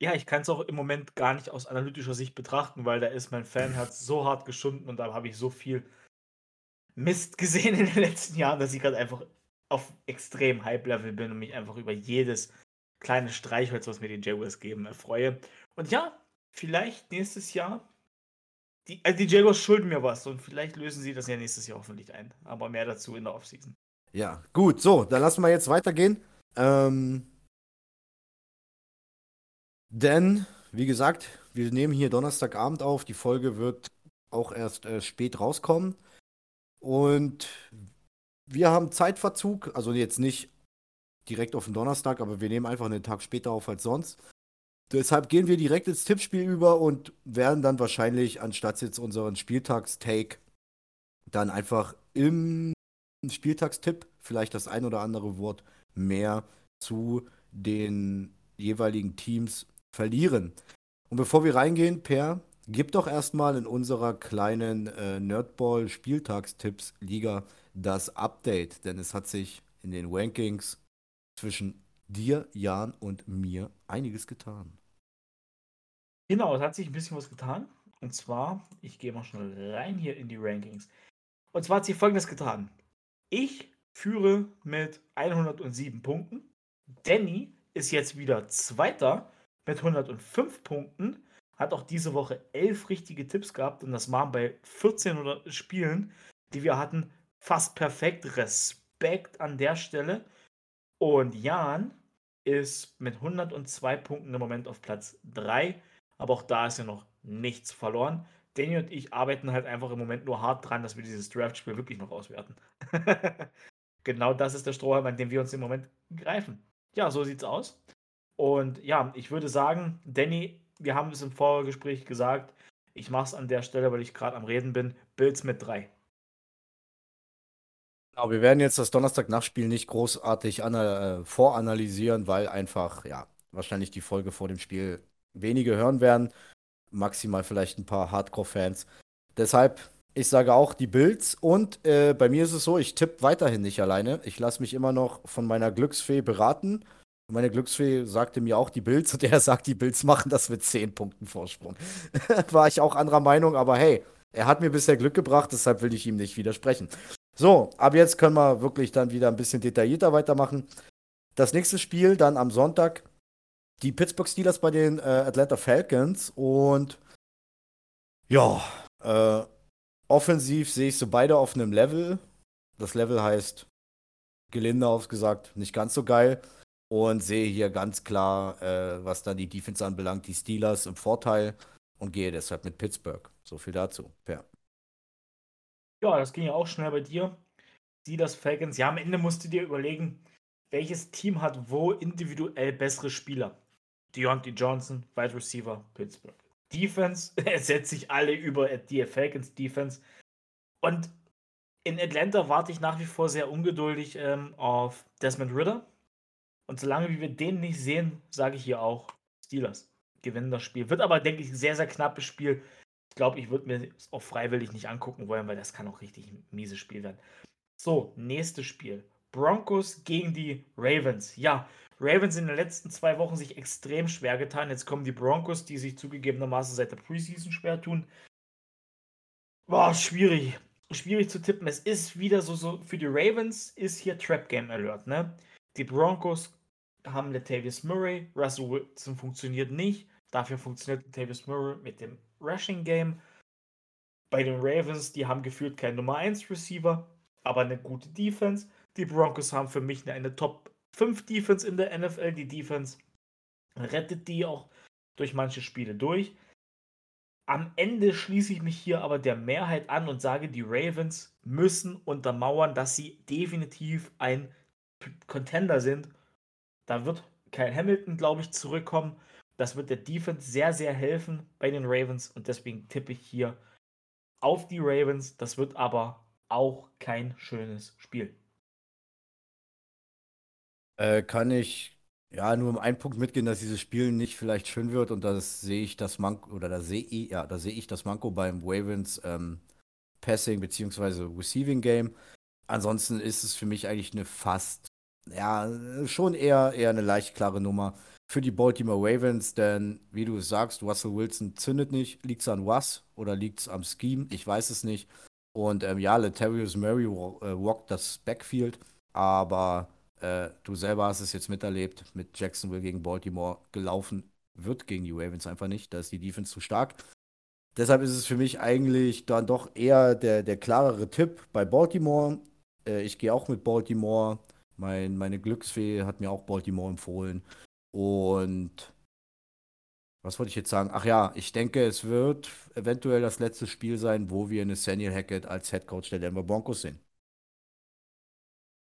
ja, ich kann es auch im Moment gar nicht aus analytischer Sicht betrachten, weil da ist mein Fanherz so hart geschunden und da habe ich so viel Mist gesehen in den letzten Jahren, dass ich gerade einfach auf extrem Hype-Level bin und mich einfach über jedes kleines Streichholz, was mir die Jaguars geben, erfreue. Und ja, vielleicht nächstes Jahr die, also die Jaguars schulden mir was und vielleicht lösen sie das ja nächstes Jahr hoffentlich ein. Aber mehr dazu in der Offseason. Ja, gut, so, dann lassen wir jetzt weitergehen. Ähm, denn, wie gesagt, wir nehmen hier Donnerstagabend auf. Die Folge wird auch erst äh, spät rauskommen. Und wir haben Zeitverzug, also jetzt nicht direkt auf den Donnerstag, aber wir nehmen einfach einen Tag später auf als sonst. Deshalb gehen wir direkt ins Tippspiel über und werden dann wahrscheinlich, anstatt jetzt unseren Spieltagstake, dann einfach im Spieltagstipp vielleicht das ein oder andere Wort mehr zu den jeweiligen Teams verlieren. Und bevor wir reingehen, Per, gib doch erstmal in unserer kleinen äh, Nerdball-Spieltagstipps-Liga das Update, denn es hat sich in den Rankings zwischen dir, Jan und mir einiges getan. Genau, es hat sich ein bisschen was getan. Und zwar, ich gehe mal schnell rein hier in die Rankings. Und zwar hat sich folgendes getan. Ich führe mit 107 Punkten. Danny ist jetzt wieder Zweiter mit 105 Punkten. Hat auch diese Woche elf richtige Tipps gehabt und das waren bei 14 Spielen, die wir hatten, fast perfekt. Respekt an der Stelle. Und Jan ist mit 102 Punkten im Moment auf Platz 3. Aber auch da ist ja noch nichts verloren. Danny und ich arbeiten halt einfach im Moment nur hart dran, dass wir dieses Draft-Spiel wirklich noch auswerten. genau das ist der Strohhalm, an dem wir uns im Moment greifen. Ja, so sieht's aus. Und ja, ich würde sagen, Danny, wir haben es im Vorgespräch gesagt, ich mache es an der Stelle, weil ich gerade am Reden bin, Bills mit drei. Genau, wir werden jetzt das Donnerstag-Nachspiel nicht großartig äh, voranalysieren, weil einfach, ja, wahrscheinlich die Folge vor dem Spiel wenige hören werden. Maximal vielleicht ein paar Hardcore-Fans. Deshalb, ich sage auch die Bills. Und äh, bei mir ist es so, ich tippe weiterhin nicht alleine. Ich lasse mich immer noch von meiner Glücksfee beraten. Meine Glücksfee sagte mir auch die Bills und er sagt, die Bills machen das mit 10 Punkten Vorsprung. War ich auch anderer Meinung, aber hey, er hat mir bisher Glück gebracht, deshalb will ich ihm nicht widersprechen. So, ab jetzt können wir wirklich dann wieder ein bisschen detaillierter weitermachen. Das nächste Spiel dann am Sonntag. Die Pittsburgh Steelers bei den äh, Atlanta Falcons. Und ja, äh, offensiv sehe ich so beide auf einem Level. Das Level heißt, gelinde ausgesagt, nicht ganz so geil. Und sehe hier ganz klar, äh, was dann die Defense anbelangt, die Steelers im Vorteil und gehe deshalb mit Pittsburgh. So viel dazu. Ja. Ja, das ging ja auch schnell bei dir. Das Falcons. Ja, am Ende musst du dir überlegen, welches Team hat wo individuell bessere Spieler. Deontay Johnson, Wide Receiver, Pittsburgh. Defense ersetzt sich alle über die Falcons Defense. Und in Atlanta warte ich nach wie vor sehr ungeduldig ähm, auf Desmond Ritter. Und solange wir den nicht sehen, sage ich hier auch Steelers gewinnen das Spiel. Wird aber, denke ich, ein sehr, sehr knappes Spiel glaube, ich würde mir es auch freiwillig nicht angucken wollen, weil das kann auch richtig ein mieses Spiel werden. So, nächstes Spiel. Broncos gegen die Ravens. Ja, Ravens in den letzten zwei Wochen sich extrem schwer getan. Jetzt kommen die Broncos, die sich zugegebenermaßen seit der Preseason schwer tun. Boah, schwierig. Schwierig zu tippen. Es ist wieder so, so für die Ravens ist hier Trap Game Alert, ne? Die Broncos haben Latavius Murray, Russell Wilson funktioniert nicht. Dafür funktioniert Latavius Murray mit dem Rushing Game. Bei den Ravens, die haben gefühlt keinen Nummer 1 Receiver, aber eine gute Defense. Die Broncos haben für mich eine, eine Top 5 Defense in der NFL. Die Defense rettet die auch durch manche Spiele durch. Am Ende schließe ich mich hier aber der Mehrheit an und sage, die Ravens müssen untermauern, dass sie definitiv ein Contender sind. Da wird Kyle Hamilton, glaube ich, zurückkommen. Das wird der Defense sehr, sehr helfen bei den Ravens und deswegen tippe ich hier auf die Ravens. Das wird aber auch kein schönes Spiel. Äh, kann ich ja nur um einen Punkt mitgehen, dass dieses Spiel nicht vielleicht schön wird und das sehe ich das Manko oder da sehe ich ja, da sehe ich das Manko beim Ravens ähm, Passing bzw. Receiving Game. Ansonsten ist es für mich eigentlich eine fast ja schon eher eher eine leicht klare Nummer für die Baltimore Ravens, denn wie du sagst, Russell Wilson zündet nicht. Liegt es an was oder liegt es am Scheme? Ich weiß es nicht. Und ähm, ja, Letarius Murray äh, walkt das Backfield, aber äh, du selber hast es jetzt miterlebt mit Jacksonville gegen Baltimore gelaufen wird gegen die Ravens einfach nicht. Da ist die Defense zu stark. deshalb ist es für mich eigentlich dann doch eher der, der klarere Tipp bei Baltimore. Äh, ich gehe auch mit Baltimore. Mein, meine Glücksfee hat mir auch Baltimore empfohlen. Und was wollte ich jetzt sagen? Ach ja, ich denke, es wird eventuell das letzte Spiel sein, wo wir Nathaniel Hackett als Head Coach der Denver Broncos sehen.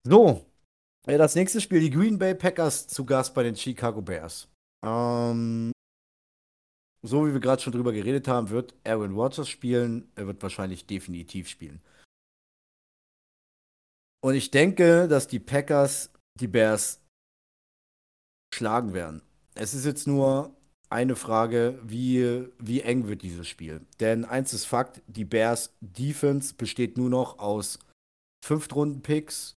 So, das nächste Spiel, die Green Bay Packers zu Gast bei den Chicago Bears. Ähm, so wie wir gerade schon drüber geredet haben, wird Aaron Rodgers spielen. Er wird wahrscheinlich definitiv spielen. Und ich denke, dass die Packers die Bears schlagen werden. Es ist jetzt nur eine Frage, wie, wie eng wird dieses Spiel? Denn eins ist Fakt, die Bears Defense besteht nur noch aus Fünftrunden-Picks,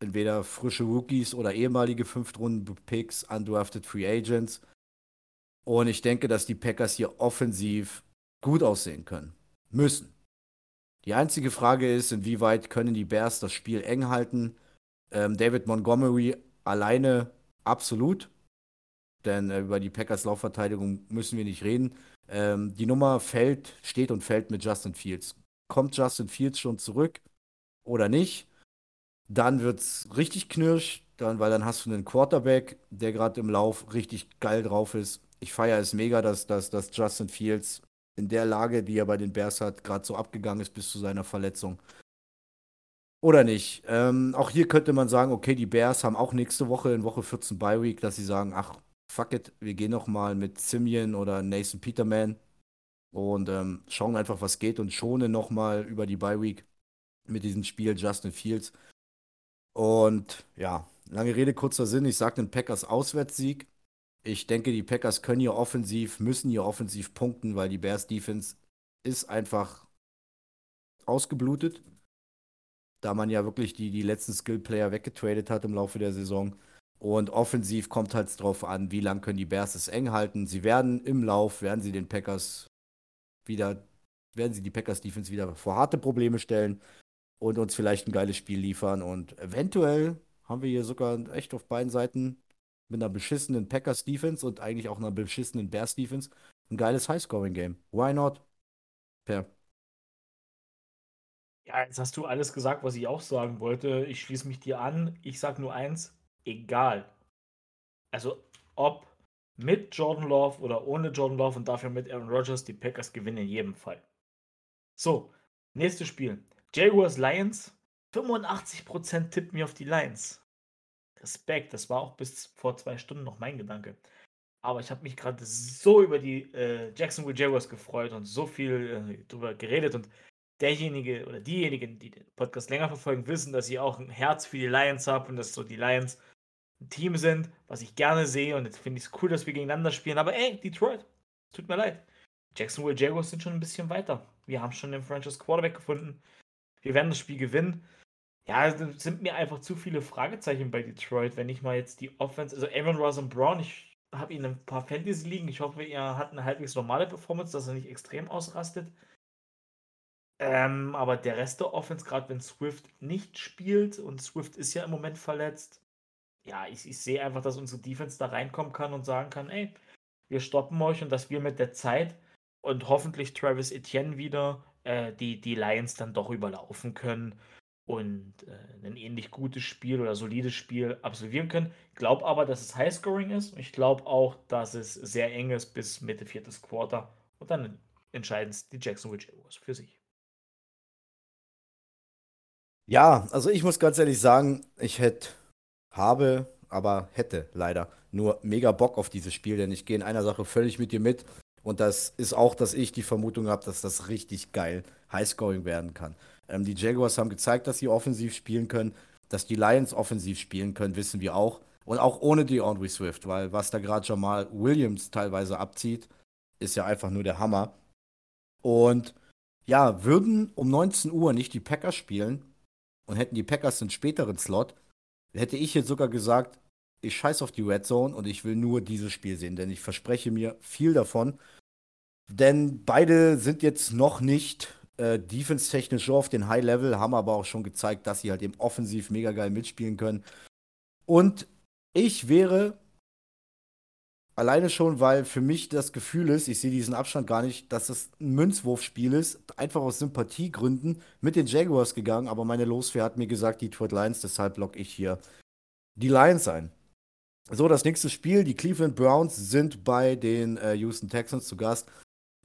entweder frische Rookies oder ehemalige Fünftrunden-Picks, undrafted Free Agents. Und ich denke, dass die Packers hier offensiv gut aussehen können. Müssen. Die einzige Frage ist, inwieweit können die Bears das Spiel eng halten? Ähm, David Montgomery alleine absolut denn äh, über die Packers Laufverteidigung müssen wir nicht reden. Ähm, die Nummer fällt, steht und fällt mit Justin Fields. Kommt Justin Fields schon zurück oder nicht? Dann wird es richtig knirsch, dann, weil dann hast du einen Quarterback, der gerade im Lauf richtig geil drauf ist. Ich feiere es mega, dass, dass, dass Justin Fields in der Lage, die er bei den Bears hat, gerade so abgegangen ist bis zu seiner Verletzung. Oder nicht? Ähm, auch hier könnte man sagen, okay, die Bears haben auch nächste Woche in Woche 14 Bye Week, dass sie sagen, ach, fuck it, wir gehen noch mal mit Simeon oder Nathan Peterman und ähm, schauen einfach, was geht und schonen noch mal über die Bye Week mit diesem Spiel Justin Fields. Und ja, lange Rede, kurzer Sinn. Ich sage den Packers Auswärtssieg. Ich denke, die Packers können hier offensiv, müssen hier offensiv punkten, weil die Bears Defense ist einfach ausgeblutet. Da man ja wirklich die, die letzten Skill-Player weggetradet hat im Laufe der Saison. Und offensiv kommt halt drauf an, wie lange können die Bears es eng halten. Sie werden im Lauf, werden sie den Packers wieder, werden sie die Packers Defense wieder vor harte Probleme stellen und uns vielleicht ein geiles Spiel liefern. Und eventuell haben wir hier sogar echt auf beiden Seiten mit einer beschissenen Packers Defense und eigentlich auch einer beschissenen Bears Defense ein geiles Highscoring-Game. Why not? Per. Ja, jetzt hast du alles gesagt, was ich auch sagen wollte. Ich schließe mich dir an. Ich sage nur eins: egal. Also ob mit Jordan Love oder ohne Jordan Love und dafür mit Aaron Rodgers, die Packers gewinnen in jedem Fall. So, nächstes Spiel. Jaguars Lions. 85% tippt mir auf die Lions. Respekt, das war auch bis vor zwei Stunden noch mein Gedanke. Aber ich habe mich gerade so über die äh, Jacksonville Jaguars gefreut und so viel äh, drüber geredet. Und derjenige oder diejenigen, die den Podcast länger verfolgen, wissen, dass ich auch ein Herz für die Lions habe und dass so die Lions Team sind, was ich gerne sehe. Und jetzt finde ich es cool, dass wir gegeneinander spielen. Aber ey, Detroit, tut mir leid. Jacksonville Jaguars sind schon ein bisschen weiter. Wir haben schon den Franchise Quarterback gefunden. Wir werden das Spiel gewinnen. Ja, es sind mir einfach zu viele Fragezeichen bei Detroit, wenn ich mal jetzt die Offense, also Aaron Ross und Brown, ich habe ihn ein paar Fantasy liegen. Ich hoffe, er hat eine halbwegs normale Performance, dass er nicht extrem ausrastet. Ähm, aber der Rest der Offense, gerade wenn Swift nicht spielt und Swift ist ja im Moment verletzt, ja, ich, ich sehe einfach, dass unsere Defense da reinkommen kann und sagen kann, ey, wir stoppen euch und dass wir mit der Zeit und hoffentlich Travis Etienne wieder äh, die, die Lions dann doch überlaufen können und äh, ein ähnlich gutes Spiel oder solides Spiel absolvieren können. Ich glaube aber, dass es Highscoring ist. Ich glaube auch, dass es sehr eng ist bis Mitte viertes Quarter und dann entscheiden es die Jacksonville Jaguars für sich. Ja, also ich muss ganz ehrlich sagen, ich hätte habe, aber hätte leider nur mega Bock auf dieses Spiel, denn ich gehe in einer Sache völlig mit dir mit. Und das ist auch, dass ich die Vermutung habe, dass das richtig geil Highscoring werden kann. Ähm, die Jaguars haben gezeigt, dass sie offensiv spielen können. Dass die Lions offensiv spielen können, wissen wir auch. Und auch ohne die Andre Swift, weil was da gerade Jamal Williams teilweise abzieht, ist ja einfach nur der Hammer. Und ja, würden um 19 Uhr nicht die Packers spielen und hätten die Packers einen späteren Slot, hätte ich jetzt sogar gesagt, ich scheiß auf die Red Zone und ich will nur dieses Spiel sehen, denn ich verspreche mir viel davon. Denn beide sind jetzt noch nicht äh, defense-technisch so auf den High Level, haben aber auch schon gezeigt, dass sie halt eben offensiv mega geil mitspielen können. Und ich wäre Alleine schon, weil für mich das Gefühl ist, ich sehe diesen Abstand gar nicht, dass das ein Münzwurfspiel ist. Einfach aus Sympathiegründen mit den Jaguars gegangen, aber meine Loswehr hat mir gesagt, die Detroit Lions, deshalb locke ich hier die Lions ein. So, das nächste Spiel, die Cleveland Browns sind bei den äh, Houston Texans zu Gast.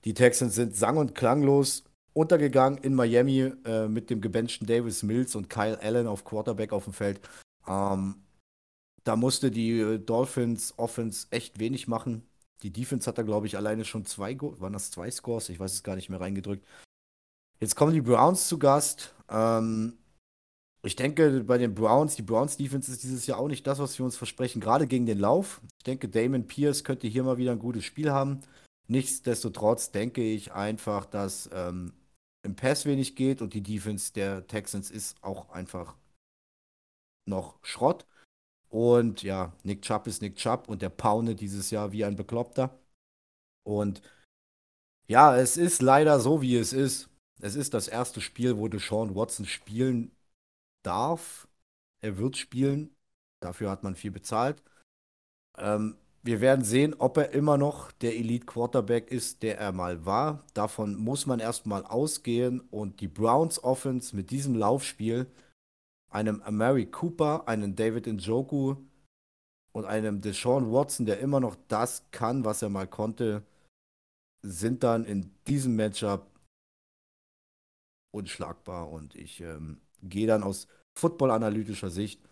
Die Texans sind sang- und klanglos untergegangen in Miami äh, mit dem gebenchten Davis Mills und Kyle Allen auf Quarterback auf dem Feld. Ähm, da musste die äh, Dolphins Offense echt wenig machen. Die Defense hat da, glaube ich, alleine schon zwei, waren das zwei Scores? Ich weiß es gar nicht mehr reingedrückt. Jetzt kommen die Browns zu Gast. Ähm, ich denke, bei den Browns, die Browns Defense ist dieses Jahr auch nicht das, was wir uns versprechen, gerade gegen den Lauf. Ich denke, Damon Pierce könnte hier mal wieder ein gutes Spiel haben. Nichtsdestotrotz denke ich einfach, dass ähm, im Pass wenig geht und die Defense der Texans ist auch einfach noch Schrott. Und ja, Nick Chubb ist Nick Chubb und der Paune dieses Jahr wie ein Bekloppter. Und ja, es ist leider so, wie es ist. Es ist das erste Spiel, wo Deshaun Watson spielen darf. Er wird spielen. Dafür hat man viel bezahlt. Ähm, wir werden sehen, ob er immer noch der Elite Quarterback ist, der er mal war. Davon muss man erstmal ausgehen. Und die Browns Offense mit diesem Laufspiel, einem Amari Cooper, einem David Njoku und einem Deshaun Watson, der immer noch das kann, was er mal konnte, sind dann in diesem Matchup unschlagbar. Und ich ähm, gehe dann aus football-analytischer Sicht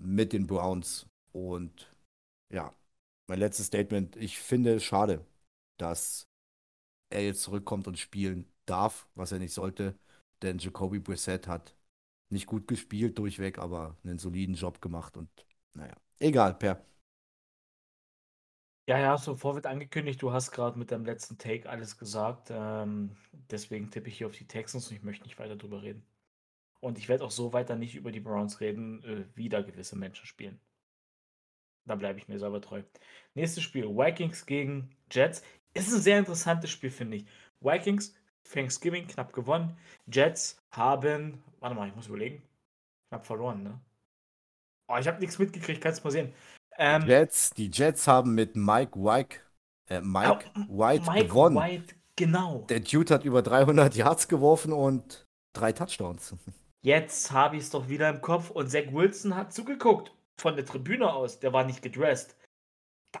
mit den Browns. Und ja, mein letztes Statement. Ich finde es schade, dass er jetzt zurückkommt und spielen darf, was er nicht sollte. Denn Jacoby Brissett hat nicht gut gespielt durchweg, aber einen soliden Job gemacht. Und naja, egal, Per. Ja, ja, sofort wird angekündigt, du hast gerade mit deinem letzten Take alles gesagt. Ähm, deswegen tippe ich hier auf die Texans und ich möchte nicht weiter drüber reden. Und ich werde auch so weiter nicht über die Browns reden, äh, wie da gewisse Menschen spielen. Da bleibe ich mir selber treu. Nächstes Spiel: Vikings gegen Jets. Ist ein sehr interessantes Spiel, finde ich. Vikings, Thanksgiving knapp gewonnen. Jets haben, warte mal, ich muss überlegen, knapp verloren, ne? Oh, ich habe nichts mitgekriegt, kannst du mal sehen. Ähm, die, Jets, die Jets haben mit Mike White, äh, Mike oh, White Mike gewonnen. White, genau. Der Dude hat über 300 Yards geworfen und drei Touchdowns. Jetzt habe ich es doch wieder im Kopf und Zach Wilson hat zugeguckt von der Tribüne aus, der war nicht gedressed.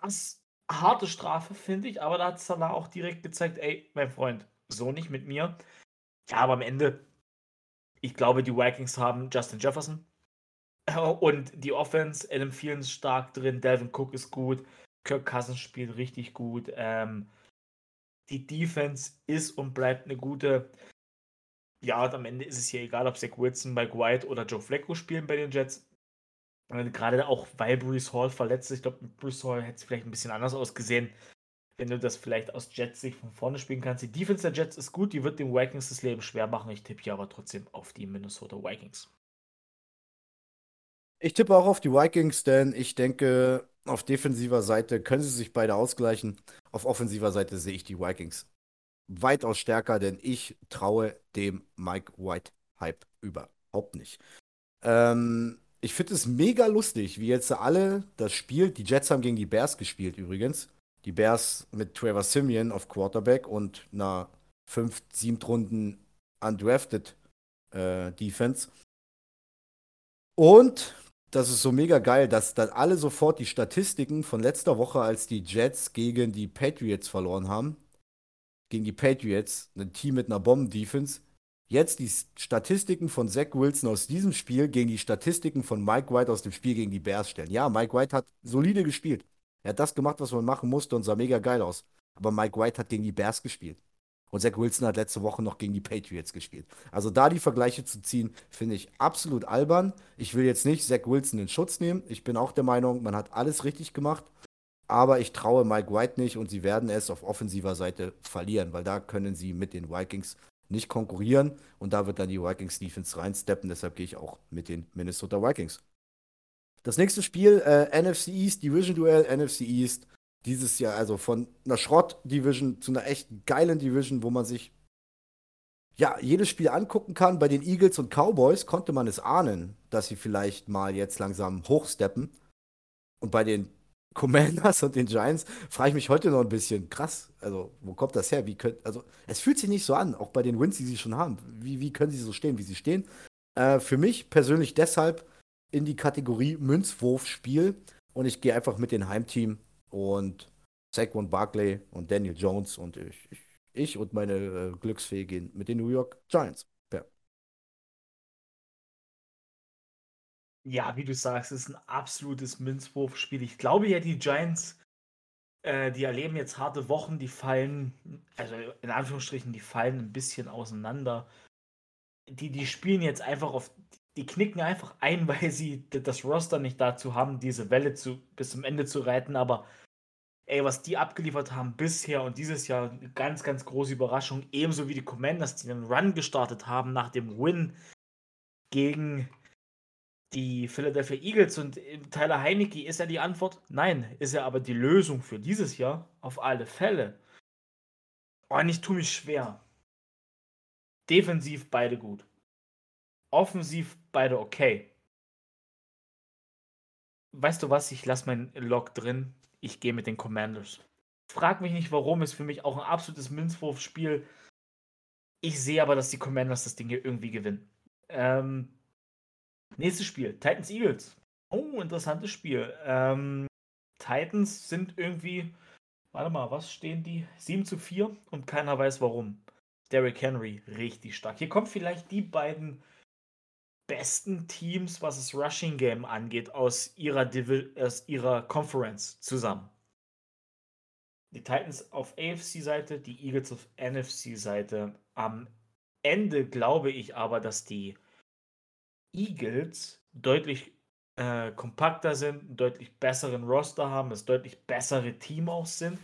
Das harte Strafe, finde ich, aber da hat Salah auch direkt gezeigt, ey, mein Freund, so nicht mit mir. Ja, aber am Ende, ich glaube, die Vikings haben Justin Jefferson und die Offense, Adam Thielen ist stark drin, Delvin Cook ist gut, Kirk Cousins spielt richtig gut. Ähm, die Defense ist und bleibt eine gute. Ja, und am Ende ist es hier egal, ob Zach Wilson, Mike White oder Joe Flacco spielen bei den Jets. Gerade auch, weil Bruce Hall verletzt ist. Ich glaube, Bruce Hall hätte es vielleicht ein bisschen anders ausgesehen, wenn du das vielleicht aus Jets Sicht von vorne spielen kannst. Die Defense der Jets ist gut, die wird den Vikings das Leben schwer machen. Ich tippe hier aber trotzdem auf die Minnesota Vikings. Ich tippe auch auf die Vikings, denn ich denke, auf defensiver Seite können sie sich beide ausgleichen. Auf offensiver Seite sehe ich die Vikings weitaus stärker, denn ich traue dem Mike White Hype überhaupt nicht. Ähm, ich finde es mega lustig, wie jetzt alle das Spiel. Die Jets haben gegen die Bears gespielt übrigens. Die Bears mit Trevor Simeon auf Quarterback und einer 5, 7 Runden undrafted äh, Defense. Und das ist so mega geil, dass dann alle sofort die Statistiken von letzter Woche, als die Jets gegen die Patriots verloren haben, gegen die Patriots, ein Team mit einer Bomben-Defense, jetzt die Statistiken von Zach Wilson aus diesem Spiel gegen die Statistiken von Mike White aus dem Spiel gegen die Bears stellen. Ja, Mike White hat solide gespielt. Er hat das gemacht, was man machen musste und sah mega geil aus. Aber Mike White hat gegen die Bears gespielt. Und Zach Wilson hat letzte Woche noch gegen die Patriots gespielt. Also da die Vergleiche zu ziehen, finde ich absolut albern. Ich will jetzt nicht Zach Wilson in Schutz nehmen. Ich bin auch der Meinung, man hat alles richtig gemacht. Aber ich traue Mike White nicht und sie werden es auf offensiver Seite verlieren, weil da können sie mit den Vikings nicht konkurrieren und da wird dann die Vikings Defense reinsteppen. Deshalb gehe ich auch mit den Minnesota Vikings. Das nächste Spiel, äh, NFC East, Division Duell, NFC East. Dieses Jahr also von einer Schrott-Division zu einer echt geilen Division, wo man sich ja jedes Spiel angucken kann. Bei den Eagles und Cowboys konnte man es ahnen, dass sie vielleicht mal jetzt langsam hochsteppen. Und bei den Commanders und den Giants, frage ich mich heute noch ein bisschen, krass, also wo kommt das her? Wie könnt, also es fühlt sich nicht so an, auch bei den Wins, die sie schon haben. Wie, wie können sie so stehen, wie sie stehen? Äh, für mich persönlich deshalb in die Kategorie Münzwurfspiel und ich gehe einfach mit dem Heimteam und Saquon Barkley und Daniel Jones und ich, ich, ich und meine äh, Glücksfee gehen mit den New York Giants. Ja. Ja, wie du sagst, ist ein absolutes Münzwurfspiel. Ich glaube ja, die Giants, äh, die erleben jetzt harte Wochen, die fallen, also in Anführungsstrichen, die fallen ein bisschen auseinander. Die, die spielen jetzt einfach auf, die knicken einfach ein, weil sie das Roster nicht dazu haben, diese Welle zu, bis zum Ende zu reiten. Aber ey, was die abgeliefert haben bisher und dieses Jahr, ganz, ganz große Überraschung. Ebenso wie die Commanders, die einen Run gestartet haben nach dem Win gegen die Philadelphia Eagles und äh, Tyler Heinecke, ist er die Antwort? Nein. Ist er aber die Lösung für dieses Jahr? Auf alle Fälle. Oh, und ich tue mich schwer. Defensiv beide gut. Offensiv beide okay. Weißt du was? Ich lasse meinen Log drin. Ich gehe mit den Commanders. Frag mich nicht warum, ist für mich auch ein absolutes Münzwurfspiel. Ich sehe aber, dass die Commanders das Ding hier irgendwie gewinnen. Ähm, Nächstes Spiel, Titans Eagles. Oh, interessantes Spiel. Ähm, Titans sind irgendwie, warte mal, was stehen die? 7 zu 4 und keiner weiß warum. Derrick Henry richtig stark. Hier kommen vielleicht die beiden besten Teams, was das Rushing Game angeht, aus ihrer, Divi aus ihrer Conference zusammen. Die Titans auf AFC-Seite, die Eagles auf NFC-Seite. Am Ende glaube ich aber, dass die Eagles deutlich äh, kompakter sind, einen deutlich besseren Roster haben, das deutlich bessere Team auch sind.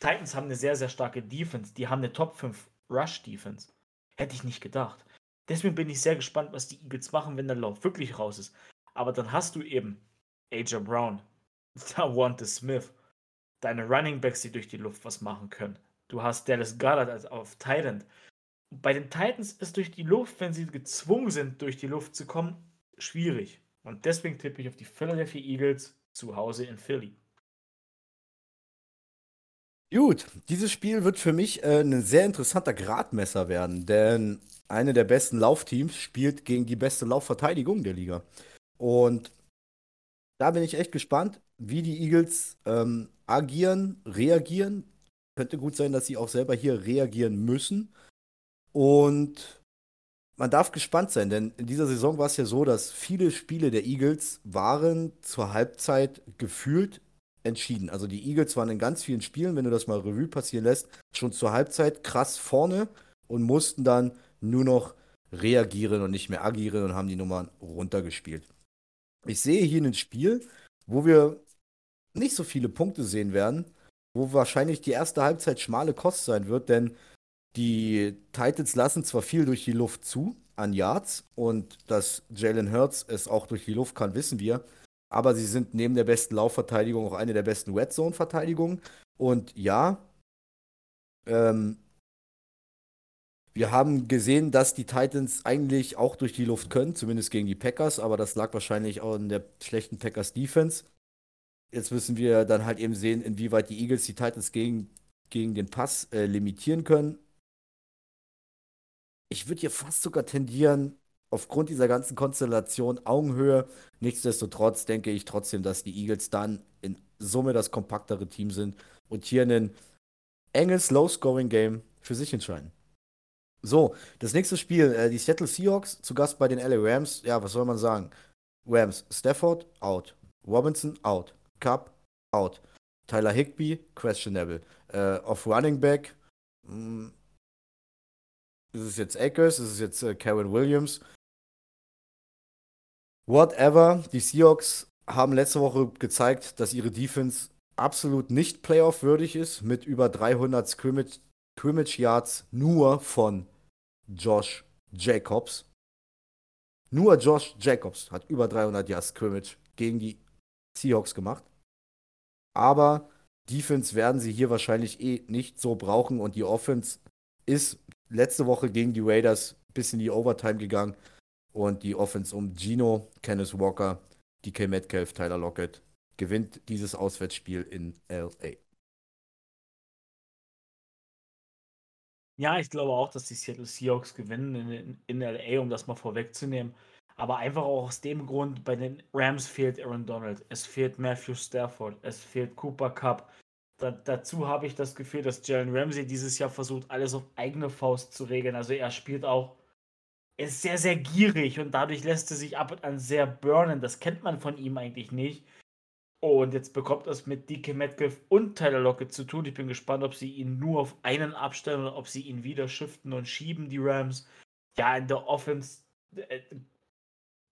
Titans haben eine sehr, sehr starke Defense. Die haben eine Top 5 Rush Defense. Hätte ich nicht gedacht. Deswegen bin ich sehr gespannt, was die Eagles machen, wenn der Lauf wirklich raus ist. Aber dann hast du eben AJ Brown, Wante Smith, deine Running Backs, die durch die Luft was machen können. Du hast Dallas Goddard als auf Titan. Bei den Titans ist durch die Luft, wenn sie gezwungen sind, durch die Luft zu kommen, schwierig. Und deswegen tippe ich auf die Philadelphia Eagles zu Hause in Philly. Gut, dieses Spiel wird für mich äh, ein sehr interessanter Gradmesser werden, denn eine der besten Laufteams spielt gegen die beste Laufverteidigung der Liga. Und da bin ich echt gespannt, wie die Eagles ähm, agieren, reagieren. Könnte gut sein, dass sie auch selber hier reagieren müssen. Und man darf gespannt sein, denn in dieser Saison war es ja so, dass viele Spiele der Eagles waren zur Halbzeit gefühlt entschieden. Also die Eagles waren in ganz vielen Spielen, wenn du das mal Revue passieren lässt, schon zur Halbzeit krass vorne und mussten dann nur noch reagieren und nicht mehr agieren und haben die Nummern runtergespielt. Ich sehe hier ein Spiel, wo wir nicht so viele Punkte sehen werden, wo wahrscheinlich die erste Halbzeit schmale Kost sein wird, denn die Titans lassen zwar viel durch die Luft zu an Yards und dass Jalen Hurts es auch durch die Luft kann, wissen wir. Aber sie sind neben der besten Laufverteidigung auch eine der besten Red Zone-Verteidigungen. Und ja, ähm, wir haben gesehen, dass die Titans eigentlich auch durch die Luft können, zumindest gegen die Packers, aber das lag wahrscheinlich auch in der schlechten Packers Defense. Jetzt müssen wir dann halt eben sehen, inwieweit die Eagles die Titans gegen, gegen den Pass äh, limitieren können ich würde hier fast sogar tendieren, aufgrund dieser ganzen Konstellation Augenhöhe. Nichtsdestotrotz denke ich trotzdem, dass die Eagles dann in Summe das kompaktere Team sind und hier ein enges Low-Scoring-Game für sich entscheiden. So, das nächste Spiel, äh, die Seattle Seahawks zu Gast bei den LA Rams. Ja, was soll man sagen? Rams, Stafford, out. Robinson, out. Cup, out. Tyler Higby, questionable. Äh, auf Running Back, mh, hm, ist es jetzt Akers? Ist es jetzt äh, Karen Williams? Whatever. Die Seahawks haben letzte Woche gezeigt, dass ihre Defense absolut nicht Playoff-würdig ist, mit über 300 Scrimmage, Scrimmage Yards nur von Josh Jacobs. Nur Josh Jacobs hat über 300 Yards Scrimmage gegen die Seahawks gemacht. Aber Defense werden sie hier wahrscheinlich eh nicht so brauchen und die Offense ist letzte Woche gegen die Raiders bis in die Overtime gegangen und die Offense um Gino, Kenneth Walker, DK Metcalf, Tyler Lockett gewinnt dieses Auswärtsspiel in LA. Ja, ich glaube auch, dass die Seattle Seahawks gewinnen in, in LA, um das mal vorwegzunehmen. Aber einfach auch aus dem Grund, bei den Rams fehlt Aaron Donald, es fehlt Matthew Stafford, es fehlt Cooper Cup. Da, dazu habe ich das Gefühl, dass Jalen Ramsey dieses Jahr versucht, alles auf eigene Faust zu regeln. Also er spielt auch, er ist sehr, sehr gierig und dadurch lässt er sich ab und an sehr burnen. Das kennt man von ihm eigentlich nicht. Und jetzt bekommt es mit DK Metcalf und Tyler Lockett zu tun. Ich bin gespannt, ob sie ihn nur auf einen abstellen oder ob sie ihn wieder shiften und schieben, die Rams. Ja, in der Offense äh,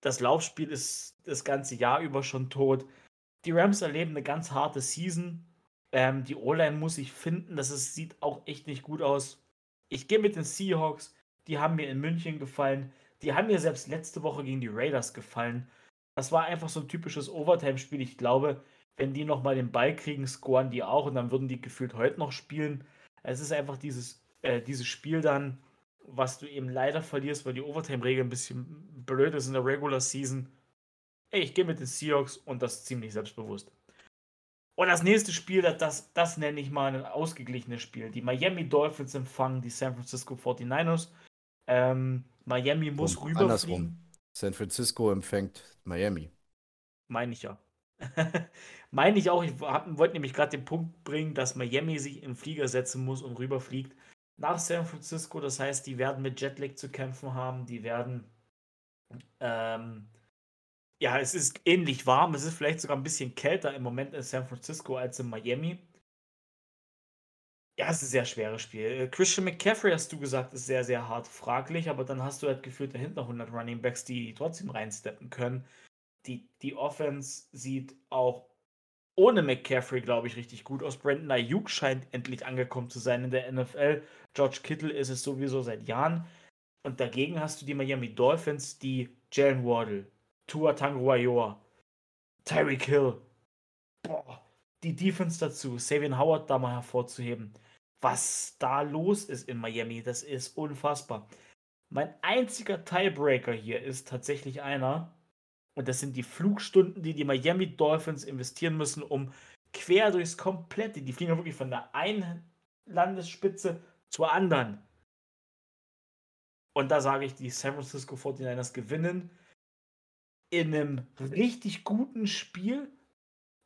das Laufspiel ist das ganze Jahr über schon tot. Die Rams erleben eine ganz harte Season. Ähm, die O-Line muss ich finden. Das ist, sieht auch echt nicht gut aus. Ich gehe mit den Seahawks. Die haben mir in München gefallen. Die haben mir selbst letzte Woche gegen die Raiders gefallen. Das war einfach so ein typisches Overtime-Spiel. Ich glaube, wenn die nochmal den Ball kriegen, scoren die auch und dann würden die gefühlt heute noch spielen. Es ist einfach dieses, äh, dieses Spiel dann, was du eben leider verlierst, weil die Overtime-Regel ein bisschen blöd ist in der Regular Season. Ey, ich gehe mit den Seahawks und das ziemlich selbstbewusst. Und das nächste Spiel, das, das nenne ich mal ein ausgeglichenes Spiel. Die Miami Dolphins empfangen die San Francisco 49ers. Ähm, Miami muss und rüberfliegen. Andersrum. San Francisco empfängt Miami. Meine ich ja. Meine ich auch. Ich wollte nämlich gerade den Punkt bringen, dass Miami sich in den Flieger setzen muss und rüberfliegt nach San Francisco. Das heißt, die werden mit Jetlag zu kämpfen haben. Die werden ähm, ja, es ist ähnlich warm. Es ist vielleicht sogar ein bisschen kälter im Moment in San Francisco als in Miami. Ja, es ist ein sehr schweres Spiel. Äh, Christian McCaffrey, hast du gesagt, ist sehr, sehr hart fraglich, aber dann hast du halt gefühlt dahinter 100 Running Backs, die trotzdem reinsteppen können. Die, die Offense sieht auch ohne McCaffrey, glaube ich, richtig gut aus. Brandon Ayuk scheint endlich angekommen zu sein in der NFL. George Kittle ist es sowieso seit Jahren. Und dagegen hast du die Miami Dolphins, die Jalen Wardle, Tua Tanguayoa, Tyreek Hill. Boah, die Defense dazu, Savian Howard da mal hervorzuheben. Was da los ist in Miami, das ist unfassbar. Mein einziger Tiebreaker hier ist tatsächlich einer, und das sind die Flugstunden, die die Miami Dolphins investieren müssen, um quer durchs komplette, die fliegen wirklich von der einen Landesspitze zur anderen. Und da sage ich, die San Francisco 49ers gewinnen in einem richtig guten Spiel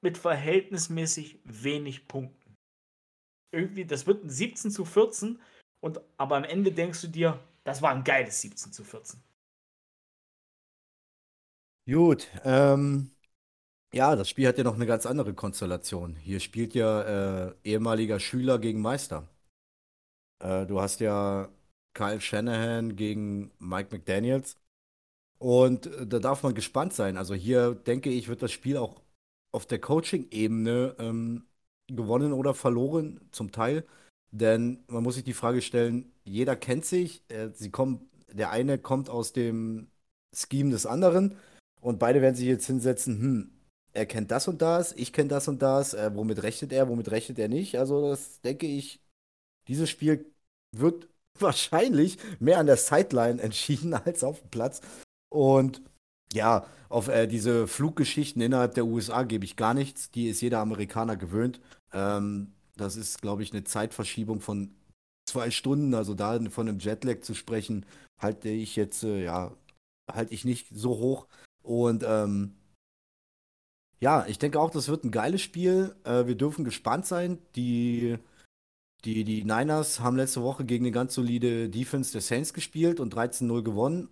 mit verhältnismäßig wenig Punkten. Irgendwie, das wird ein 17 zu 14 und aber am Ende denkst du dir, das war ein geiles 17 zu 14. Gut, ähm, ja, das Spiel hat ja noch eine ganz andere Konstellation. Hier spielt ja äh, ehemaliger Schüler gegen Meister. Äh, du hast ja Kyle Shanahan gegen Mike McDaniels. Und äh, da darf man gespannt sein. Also hier denke ich, wird das Spiel auch auf der Coaching-Ebene ähm, gewonnen oder verloren, zum Teil. Denn man muss sich die Frage stellen, jeder kennt sich, sie kommen, der eine kommt aus dem Scheme des anderen und beide werden sich jetzt hinsetzen, hm, er kennt das und das, ich kenne das und das, äh, womit rechnet er, womit rechnet er nicht. Also das denke ich, dieses Spiel wird wahrscheinlich mehr an der Sideline entschieden als auf dem Platz. Und ja, auf äh, diese Fluggeschichten innerhalb der USA gebe ich gar nichts. Die ist jeder Amerikaner gewöhnt. Ähm, das ist, glaube ich, eine Zeitverschiebung von zwei Stunden. Also da von einem Jetlag zu sprechen, halte ich jetzt, äh, ja, halte ich nicht so hoch. Und ähm, ja, ich denke auch, das wird ein geiles Spiel. Äh, wir dürfen gespannt sein. Die die, die Niners haben letzte Woche gegen eine ganz solide Defense der Saints gespielt und 13-0 gewonnen.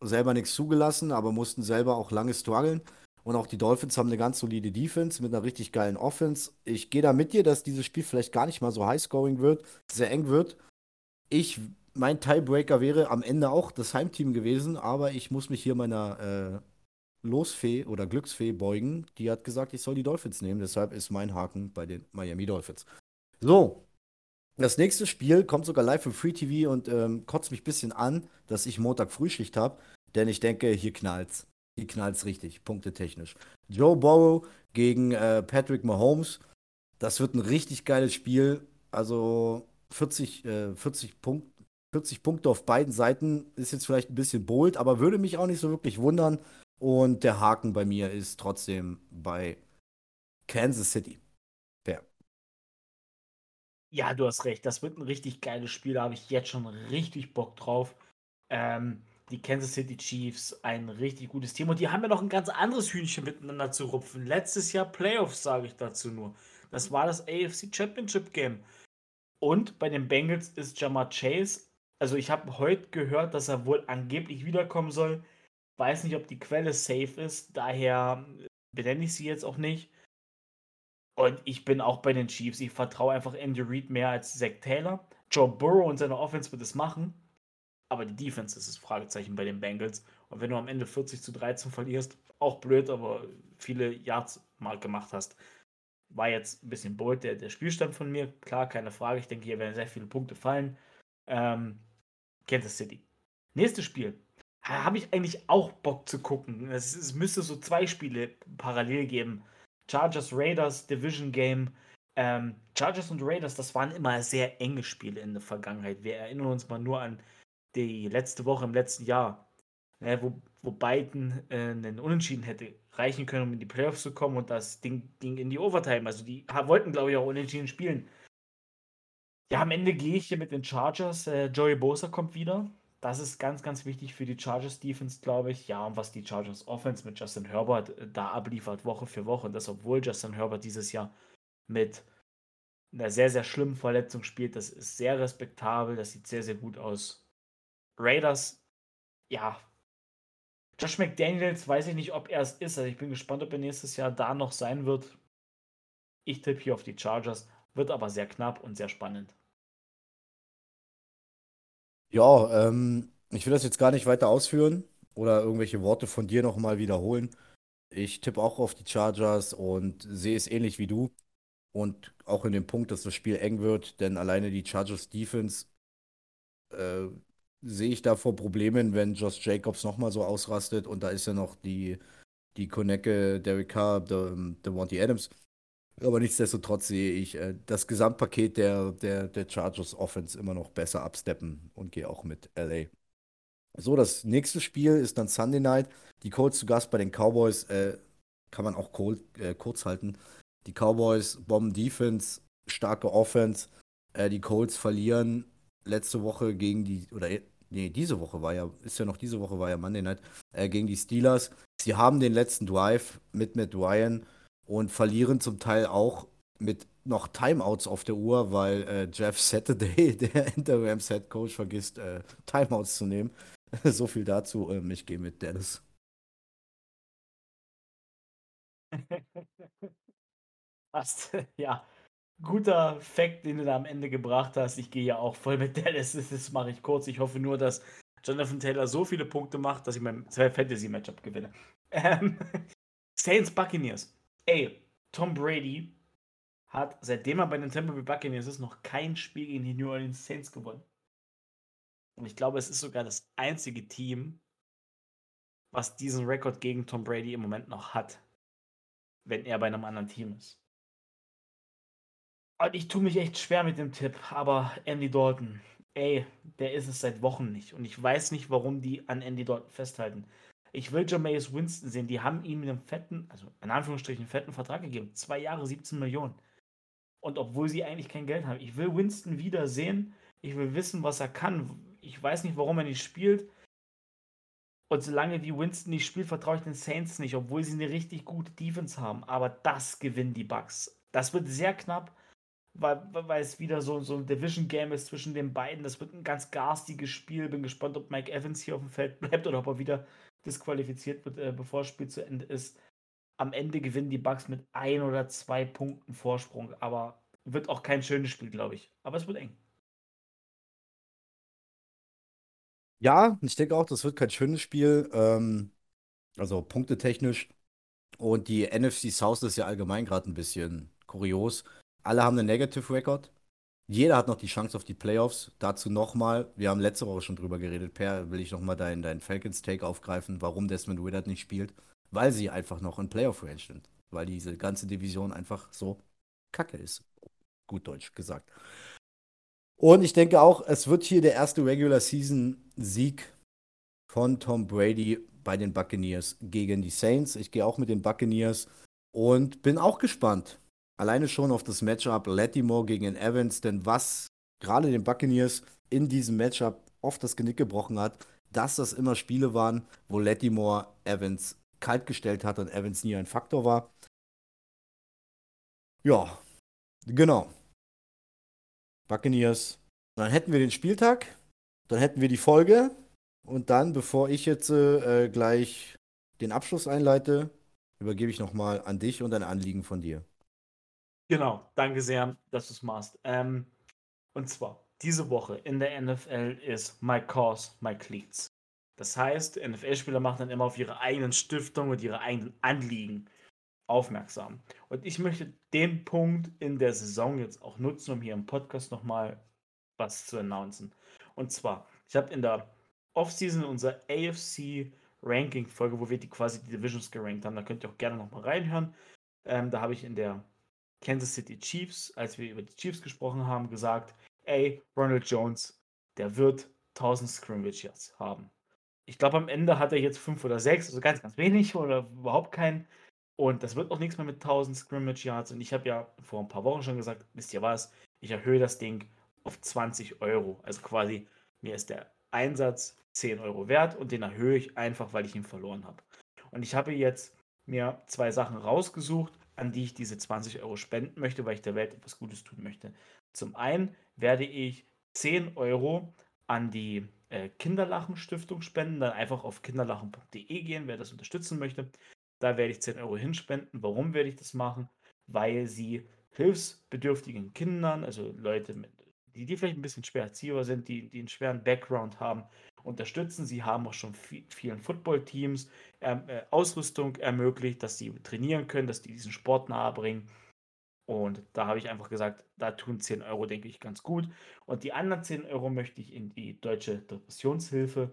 Selber nichts zugelassen, aber mussten selber auch lange strugglen. Und auch die Dolphins haben eine ganz solide Defense mit einer richtig geilen Offense. Ich gehe da mit dir, dass dieses Spiel vielleicht gar nicht mal so high-scoring wird, sehr eng wird. Ich, mein Tiebreaker wäre am Ende auch das Heimteam gewesen, aber ich muss mich hier meiner äh, Losfee oder Glücksfee beugen. Die hat gesagt, ich soll die Dolphins nehmen. Deshalb ist mein Haken bei den Miami Dolphins. So, das nächste Spiel kommt sogar live im Free TV und ähm, kotzt mich ein bisschen an, dass ich Montag Frühschicht habe, denn ich denke, hier knallt's. Hier knallt's richtig, punktetechnisch. Joe Burrow gegen äh, Patrick Mahomes. Das wird ein richtig geiles Spiel. Also 40, äh, 40, Punkt, 40 Punkte auf beiden Seiten ist jetzt vielleicht ein bisschen bold, aber würde mich auch nicht so wirklich wundern. Und der Haken bei mir ist trotzdem bei Kansas City. Ja, du hast recht. Das wird ein richtig geiles Spiel. Da habe ich jetzt schon richtig Bock drauf. Ähm, die Kansas City Chiefs, ein richtig gutes Team. Und die haben ja noch ein ganz anderes Hühnchen miteinander zu rupfen. Letztes Jahr Playoffs, sage ich dazu nur. Das war das AFC Championship Game. Und bei den Bengals ist Jamar Chase. Also ich habe heute gehört, dass er wohl angeblich wiederkommen soll. Weiß nicht, ob die Quelle safe ist. Daher benenne ich sie jetzt auch nicht. Und ich bin auch bei den Chiefs. Ich vertraue einfach Andy Reid mehr als Zach Taylor. Joe Burrow und seine Offense wird es machen. Aber die Defense ist das Fragezeichen bei den Bengals. Und wenn du am Ende 40 zu 13 verlierst, auch blöd, aber viele Yards mal gemacht hast, war jetzt ein bisschen bold der, der Spielstand von mir. Klar, keine Frage. Ich denke, hier werden sehr viele Punkte fallen. Ähm, Kansas City. Nächstes Spiel. Habe ich eigentlich auch Bock zu gucken. Es, es müsste so zwei Spiele parallel geben. Chargers Raiders Division Game. Ähm, Chargers und Raiders, das waren immer sehr enge Spiele in der Vergangenheit. Wir erinnern uns mal nur an die letzte Woche im letzten Jahr, ne, wo, wo Biden äh, einen Unentschieden hätte reichen können, um in die Playoffs zu kommen und das Ding ging in die Overtime. Also die wollten, glaube ich, auch Unentschieden spielen. Ja, am Ende gehe ich hier mit den Chargers. Äh, Joey Bosa kommt wieder. Das ist ganz, ganz wichtig für die Chargers Defense, glaube ich. Ja, und was die Chargers Offense mit Justin Herbert äh, da abliefert, Woche für Woche. Und das, obwohl Justin Herbert dieses Jahr mit einer sehr, sehr schlimmen Verletzung spielt. Das ist sehr respektabel. Das sieht sehr, sehr gut aus. Raiders, ja. Josh McDaniels, weiß ich nicht, ob er es ist. Also ich bin gespannt, ob er nächstes Jahr da noch sein wird. Ich tippe hier auf die Chargers. Wird aber sehr knapp und sehr spannend. Ja, ähm, ich will das jetzt gar nicht weiter ausführen oder irgendwelche Worte von dir nochmal wiederholen. Ich tippe auch auf die Chargers und sehe es ähnlich wie du. Und auch in dem Punkt, dass das Spiel eng wird, denn alleine die Chargers Defense äh, sehe ich da vor Problemen, wenn Josh Jacobs nochmal so ausrastet und da ist ja noch die, die Konecke, Derek Carr, Devontae Adams. Aber nichtsdestotrotz sehe ich äh, das Gesamtpaket der, der, der Chargers Offense immer noch besser absteppen und gehe auch mit LA. So, das nächste Spiel ist dann Sunday Night. Die Colts zu Gast bei den Cowboys. Äh, kann man auch cold, äh, kurz halten. Die Cowboys bomben Defense, starke Offense. Äh, die Colts verlieren letzte Woche gegen die, oder nee, diese Woche war ja, ist ja noch diese Woche war ja Monday Night, äh, gegen die Steelers. Sie haben den letzten Drive mit Matt Ryan und verlieren zum Teil auch mit noch Timeouts auf der Uhr, weil äh, Jeff Saturday, der Interims Head Coach, vergisst, äh, Timeouts zu nehmen. so viel dazu. Ähm, ich gehe mit Dennis. Passt, ja guter Fact, den du da am Ende gebracht hast. Ich gehe ja auch voll mit Dallas. Das, mache ich kurz. Ich hoffe nur, dass Jonathan Taylor so viele Punkte macht, dass ich mein Fantasy-Matchup gewinne. Ähm, Saints Buccaneers. Ey, Tom Brady hat, seitdem er bei den Tampa Bay Buccaneers ist, noch kein Spiel gegen die New Orleans Saints gewonnen. Und ich glaube, es ist sogar das einzige Team, was diesen Rekord gegen Tom Brady im Moment noch hat, wenn er bei einem anderen Team ist. Und ich tue mich echt schwer mit dem Tipp, aber Andy Dalton, ey, der ist es seit Wochen nicht. Und ich weiß nicht, warum die an Andy Dalton festhalten. Ich will Jameis Winston sehen. Die haben ihm einen fetten, also in Anführungsstrichen fetten Vertrag gegeben. Zwei Jahre, 17 Millionen. Und obwohl sie eigentlich kein Geld haben. Ich will Winston wieder sehen. Ich will wissen, was er kann. Ich weiß nicht, warum er nicht spielt. Und solange wie Winston nicht spielt, vertraue ich den Saints nicht, obwohl sie eine richtig gute Defense haben. Aber das gewinnen die Bucks. Das wird sehr knapp weil, weil es wieder so, so ein Division-Game ist zwischen den beiden. Das wird ein ganz garstiges Spiel. Bin gespannt, ob Mike Evans hier auf dem Feld bleibt oder ob er wieder disqualifiziert wird, äh, bevor das Spiel zu Ende ist. Am Ende gewinnen die Bucks mit ein oder zwei Punkten Vorsprung, aber wird auch kein schönes Spiel, glaube ich. Aber es wird eng. Ja, ich denke auch, das wird kein schönes Spiel. Ähm, also punktetechnisch. Und die NFC South ist ja allgemein gerade ein bisschen kurios. Alle haben einen Negative Record. Jeder hat noch die Chance auf die Playoffs. Dazu nochmal, wir haben letzte Woche schon drüber geredet, Per, will ich nochmal deinen dein Falcons-Take aufgreifen, warum Desmond Willard nicht spielt. Weil sie einfach noch in Playoff-Range sind. Weil diese ganze Division einfach so kacke ist. Gut Deutsch gesagt. Und ich denke auch, es wird hier der erste Regular Season Sieg von Tom Brady bei den Buccaneers gegen die Saints. Ich gehe auch mit den Buccaneers und bin auch gespannt. Alleine schon auf das Matchup Lattimore gegen Evans, denn was gerade den Buccaneers in diesem Matchup oft das Genick gebrochen hat, dass das immer Spiele waren, wo Lattimore Evans kalt gestellt hat und Evans nie ein Faktor war. Ja, genau. Buccaneers. Dann hätten wir den Spieltag, dann hätten wir die Folge und dann, bevor ich jetzt äh, gleich den Abschluss einleite, übergebe ich nochmal an dich und ein Anliegen von dir. Genau, danke sehr, dass du es machst. Ähm, und zwar, diese Woche in der NFL ist My Cause, My Cleats. Das heißt, NFL-Spieler machen dann immer auf ihre eigenen Stiftungen und ihre eigenen Anliegen aufmerksam. Und ich möchte den Punkt in der Saison jetzt auch nutzen, um hier im Podcast nochmal was zu announcen. Und zwar, ich habe in der Offseason unsere AFC Ranking-Folge, wo wir die quasi die Divisions gerankt haben, da könnt ihr auch gerne nochmal reinhören. Ähm, da habe ich in der Kansas City Chiefs, als wir über die Chiefs gesprochen haben, gesagt, ey, Ronald Jones, der wird 1000 Scrimmage Yards haben. Ich glaube, am Ende hat er jetzt 5 oder 6, also ganz, ganz wenig oder überhaupt keinen. Und das wird auch nichts mehr mit 1000 Scrimmage Yards. Und ich habe ja vor ein paar Wochen schon gesagt, wisst ihr was, ich erhöhe das Ding auf 20 Euro. Also quasi, mir ist der Einsatz 10 Euro wert und den erhöhe ich einfach, weil ich ihn verloren habe. Und ich habe jetzt mir zwei Sachen rausgesucht, an die ich diese 20 Euro spenden möchte, weil ich der Welt etwas Gutes tun möchte. Zum einen werde ich 10 Euro an die äh, Kinderlachen-Stiftung spenden, dann einfach auf kinderlachen.de gehen, wer das unterstützen möchte. Da werde ich 10 Euro hinspenden. Warum werde ich das machen? Weil sie hilfsbedürftigen Kindern, also Leute mit die, die vielleicht ein bisschen schwer erziehbar sind, die, die einen schweren Background haben, unterstützen. Sie haben auch schon vielen Footballteams ähm, äh, Ausrüstung ermöglicht, dass sie trainieren können, dass die diesen Sport nahe bringen. Und da habe ich einfach gesagt, da tun 10 Euro, denke ich, ganz gut. Und die anderen 10 Euro möchte ich in die Deutsche Depressionshilfe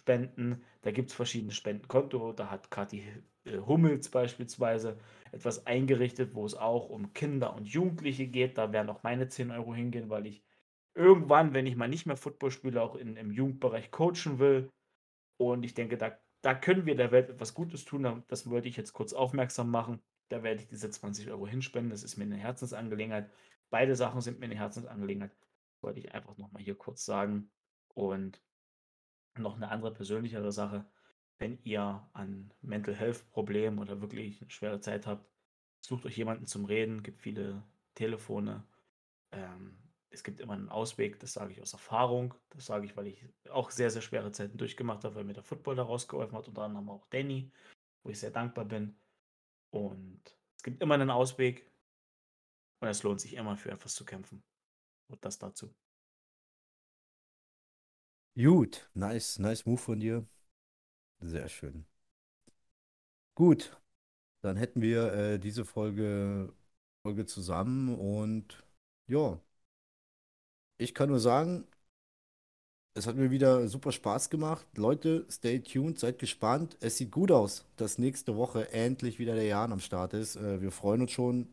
spenden. Da gibt es verschiedene Spendenkonto. Da hat Kathi äh, Hummels beispielsweise etwas eingerichtet, wo es auch um Kinder und Jugendliche geht. Da werden auch meine 10 Euro hingehen, weil ich irgendwann, wenn ich mal nicht mehr Football spiele, auch in, im Jugendbereich coachen will. Und ich denke, da, da können wir der Welt etwas Gutes tun. Das wollte ich jetzt kurz aufmerksam machen. Da werde ich diese 20 Euro hinspenden. Das ist mir eine Herzensangelegenheit. Beide Sachen sind mir eine Herzensangelegenheit. Wollte ich einfach nochmal hier kurz sagen. Und noch eine andere persönlichere Sache. Wenn ihr an Mental Health Problemen oder wirklich eine schwere Zeit habt, sucht euch jemanden zum Reden. Gibt viele Telefone. Ähm, es gibt immer einen Ausweg, das sage ich aus Erfahrung. Das sage ich, weil ich auch sehr, sehr schwere Zeiten durchgemacht habe, weil mir der Football da rausgeholfen hat, unter anderem auch Danny, wo ich sehr dankbar bin. Und es gibt immer einen Ausweg und es lohnt sich immer für etwas zu kämpfen. Und das dazu. Gut, nice, nice Move von dir. Sehr schön. Gut, dann hätten wir äh, diese Folge, Folge zusammen und ja, ich kann nur sagen, es hat mir wieder super Spaß gemacht. Leute, stay tuned, seid gespannt. Es sieht gut aus, dass nächste Woche endlich wieder der Jan am Start ist. Äh, wir freuen uns schon,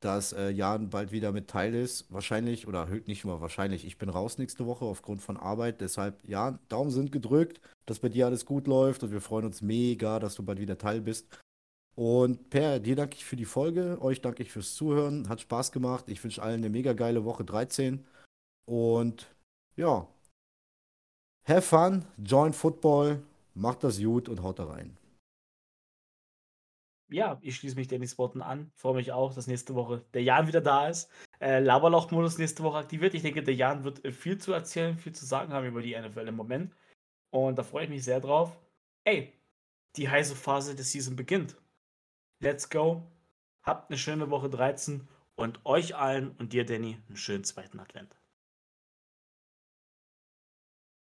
dass äh, Jan bald wieder mit Teil ist. Wahrscheinlich, oder nicht nur wahrscheinlich, ich bin raus nächste Woche aufgrund von Arbeit. Deshalb, Jan, Daumen sind gedrückt, dass bei dir alles gut läuft und wir freuen uns mega, dass du bald wieder Teil bist. Und Per, dir danke ich für die Folge, euch danke ich fürs Zuhören, hat Spaß gemacht. Ich wünsche allen eine mega geile Woche 13. Und ja, have fun, join Football, macht das gut und haut da rein. Ja, ich schließe mich Dennis Worten an. Freue mich auch, dass nächste Woche der Jan wieder da ist. Äh, Laberloch-Modus nächste Woche aktiviert. Ich denke, der Jan wird äh, viel zu erzählen, viel zu sagen haben über die NFL im Moment. Und da freue ich mich sehr drauf. Ey, die heiße Phase der Season beginnt. Let's go. Habt eine schöne Woche 13 und euch allen und dir, Danny, einen schönen zweiten Advent.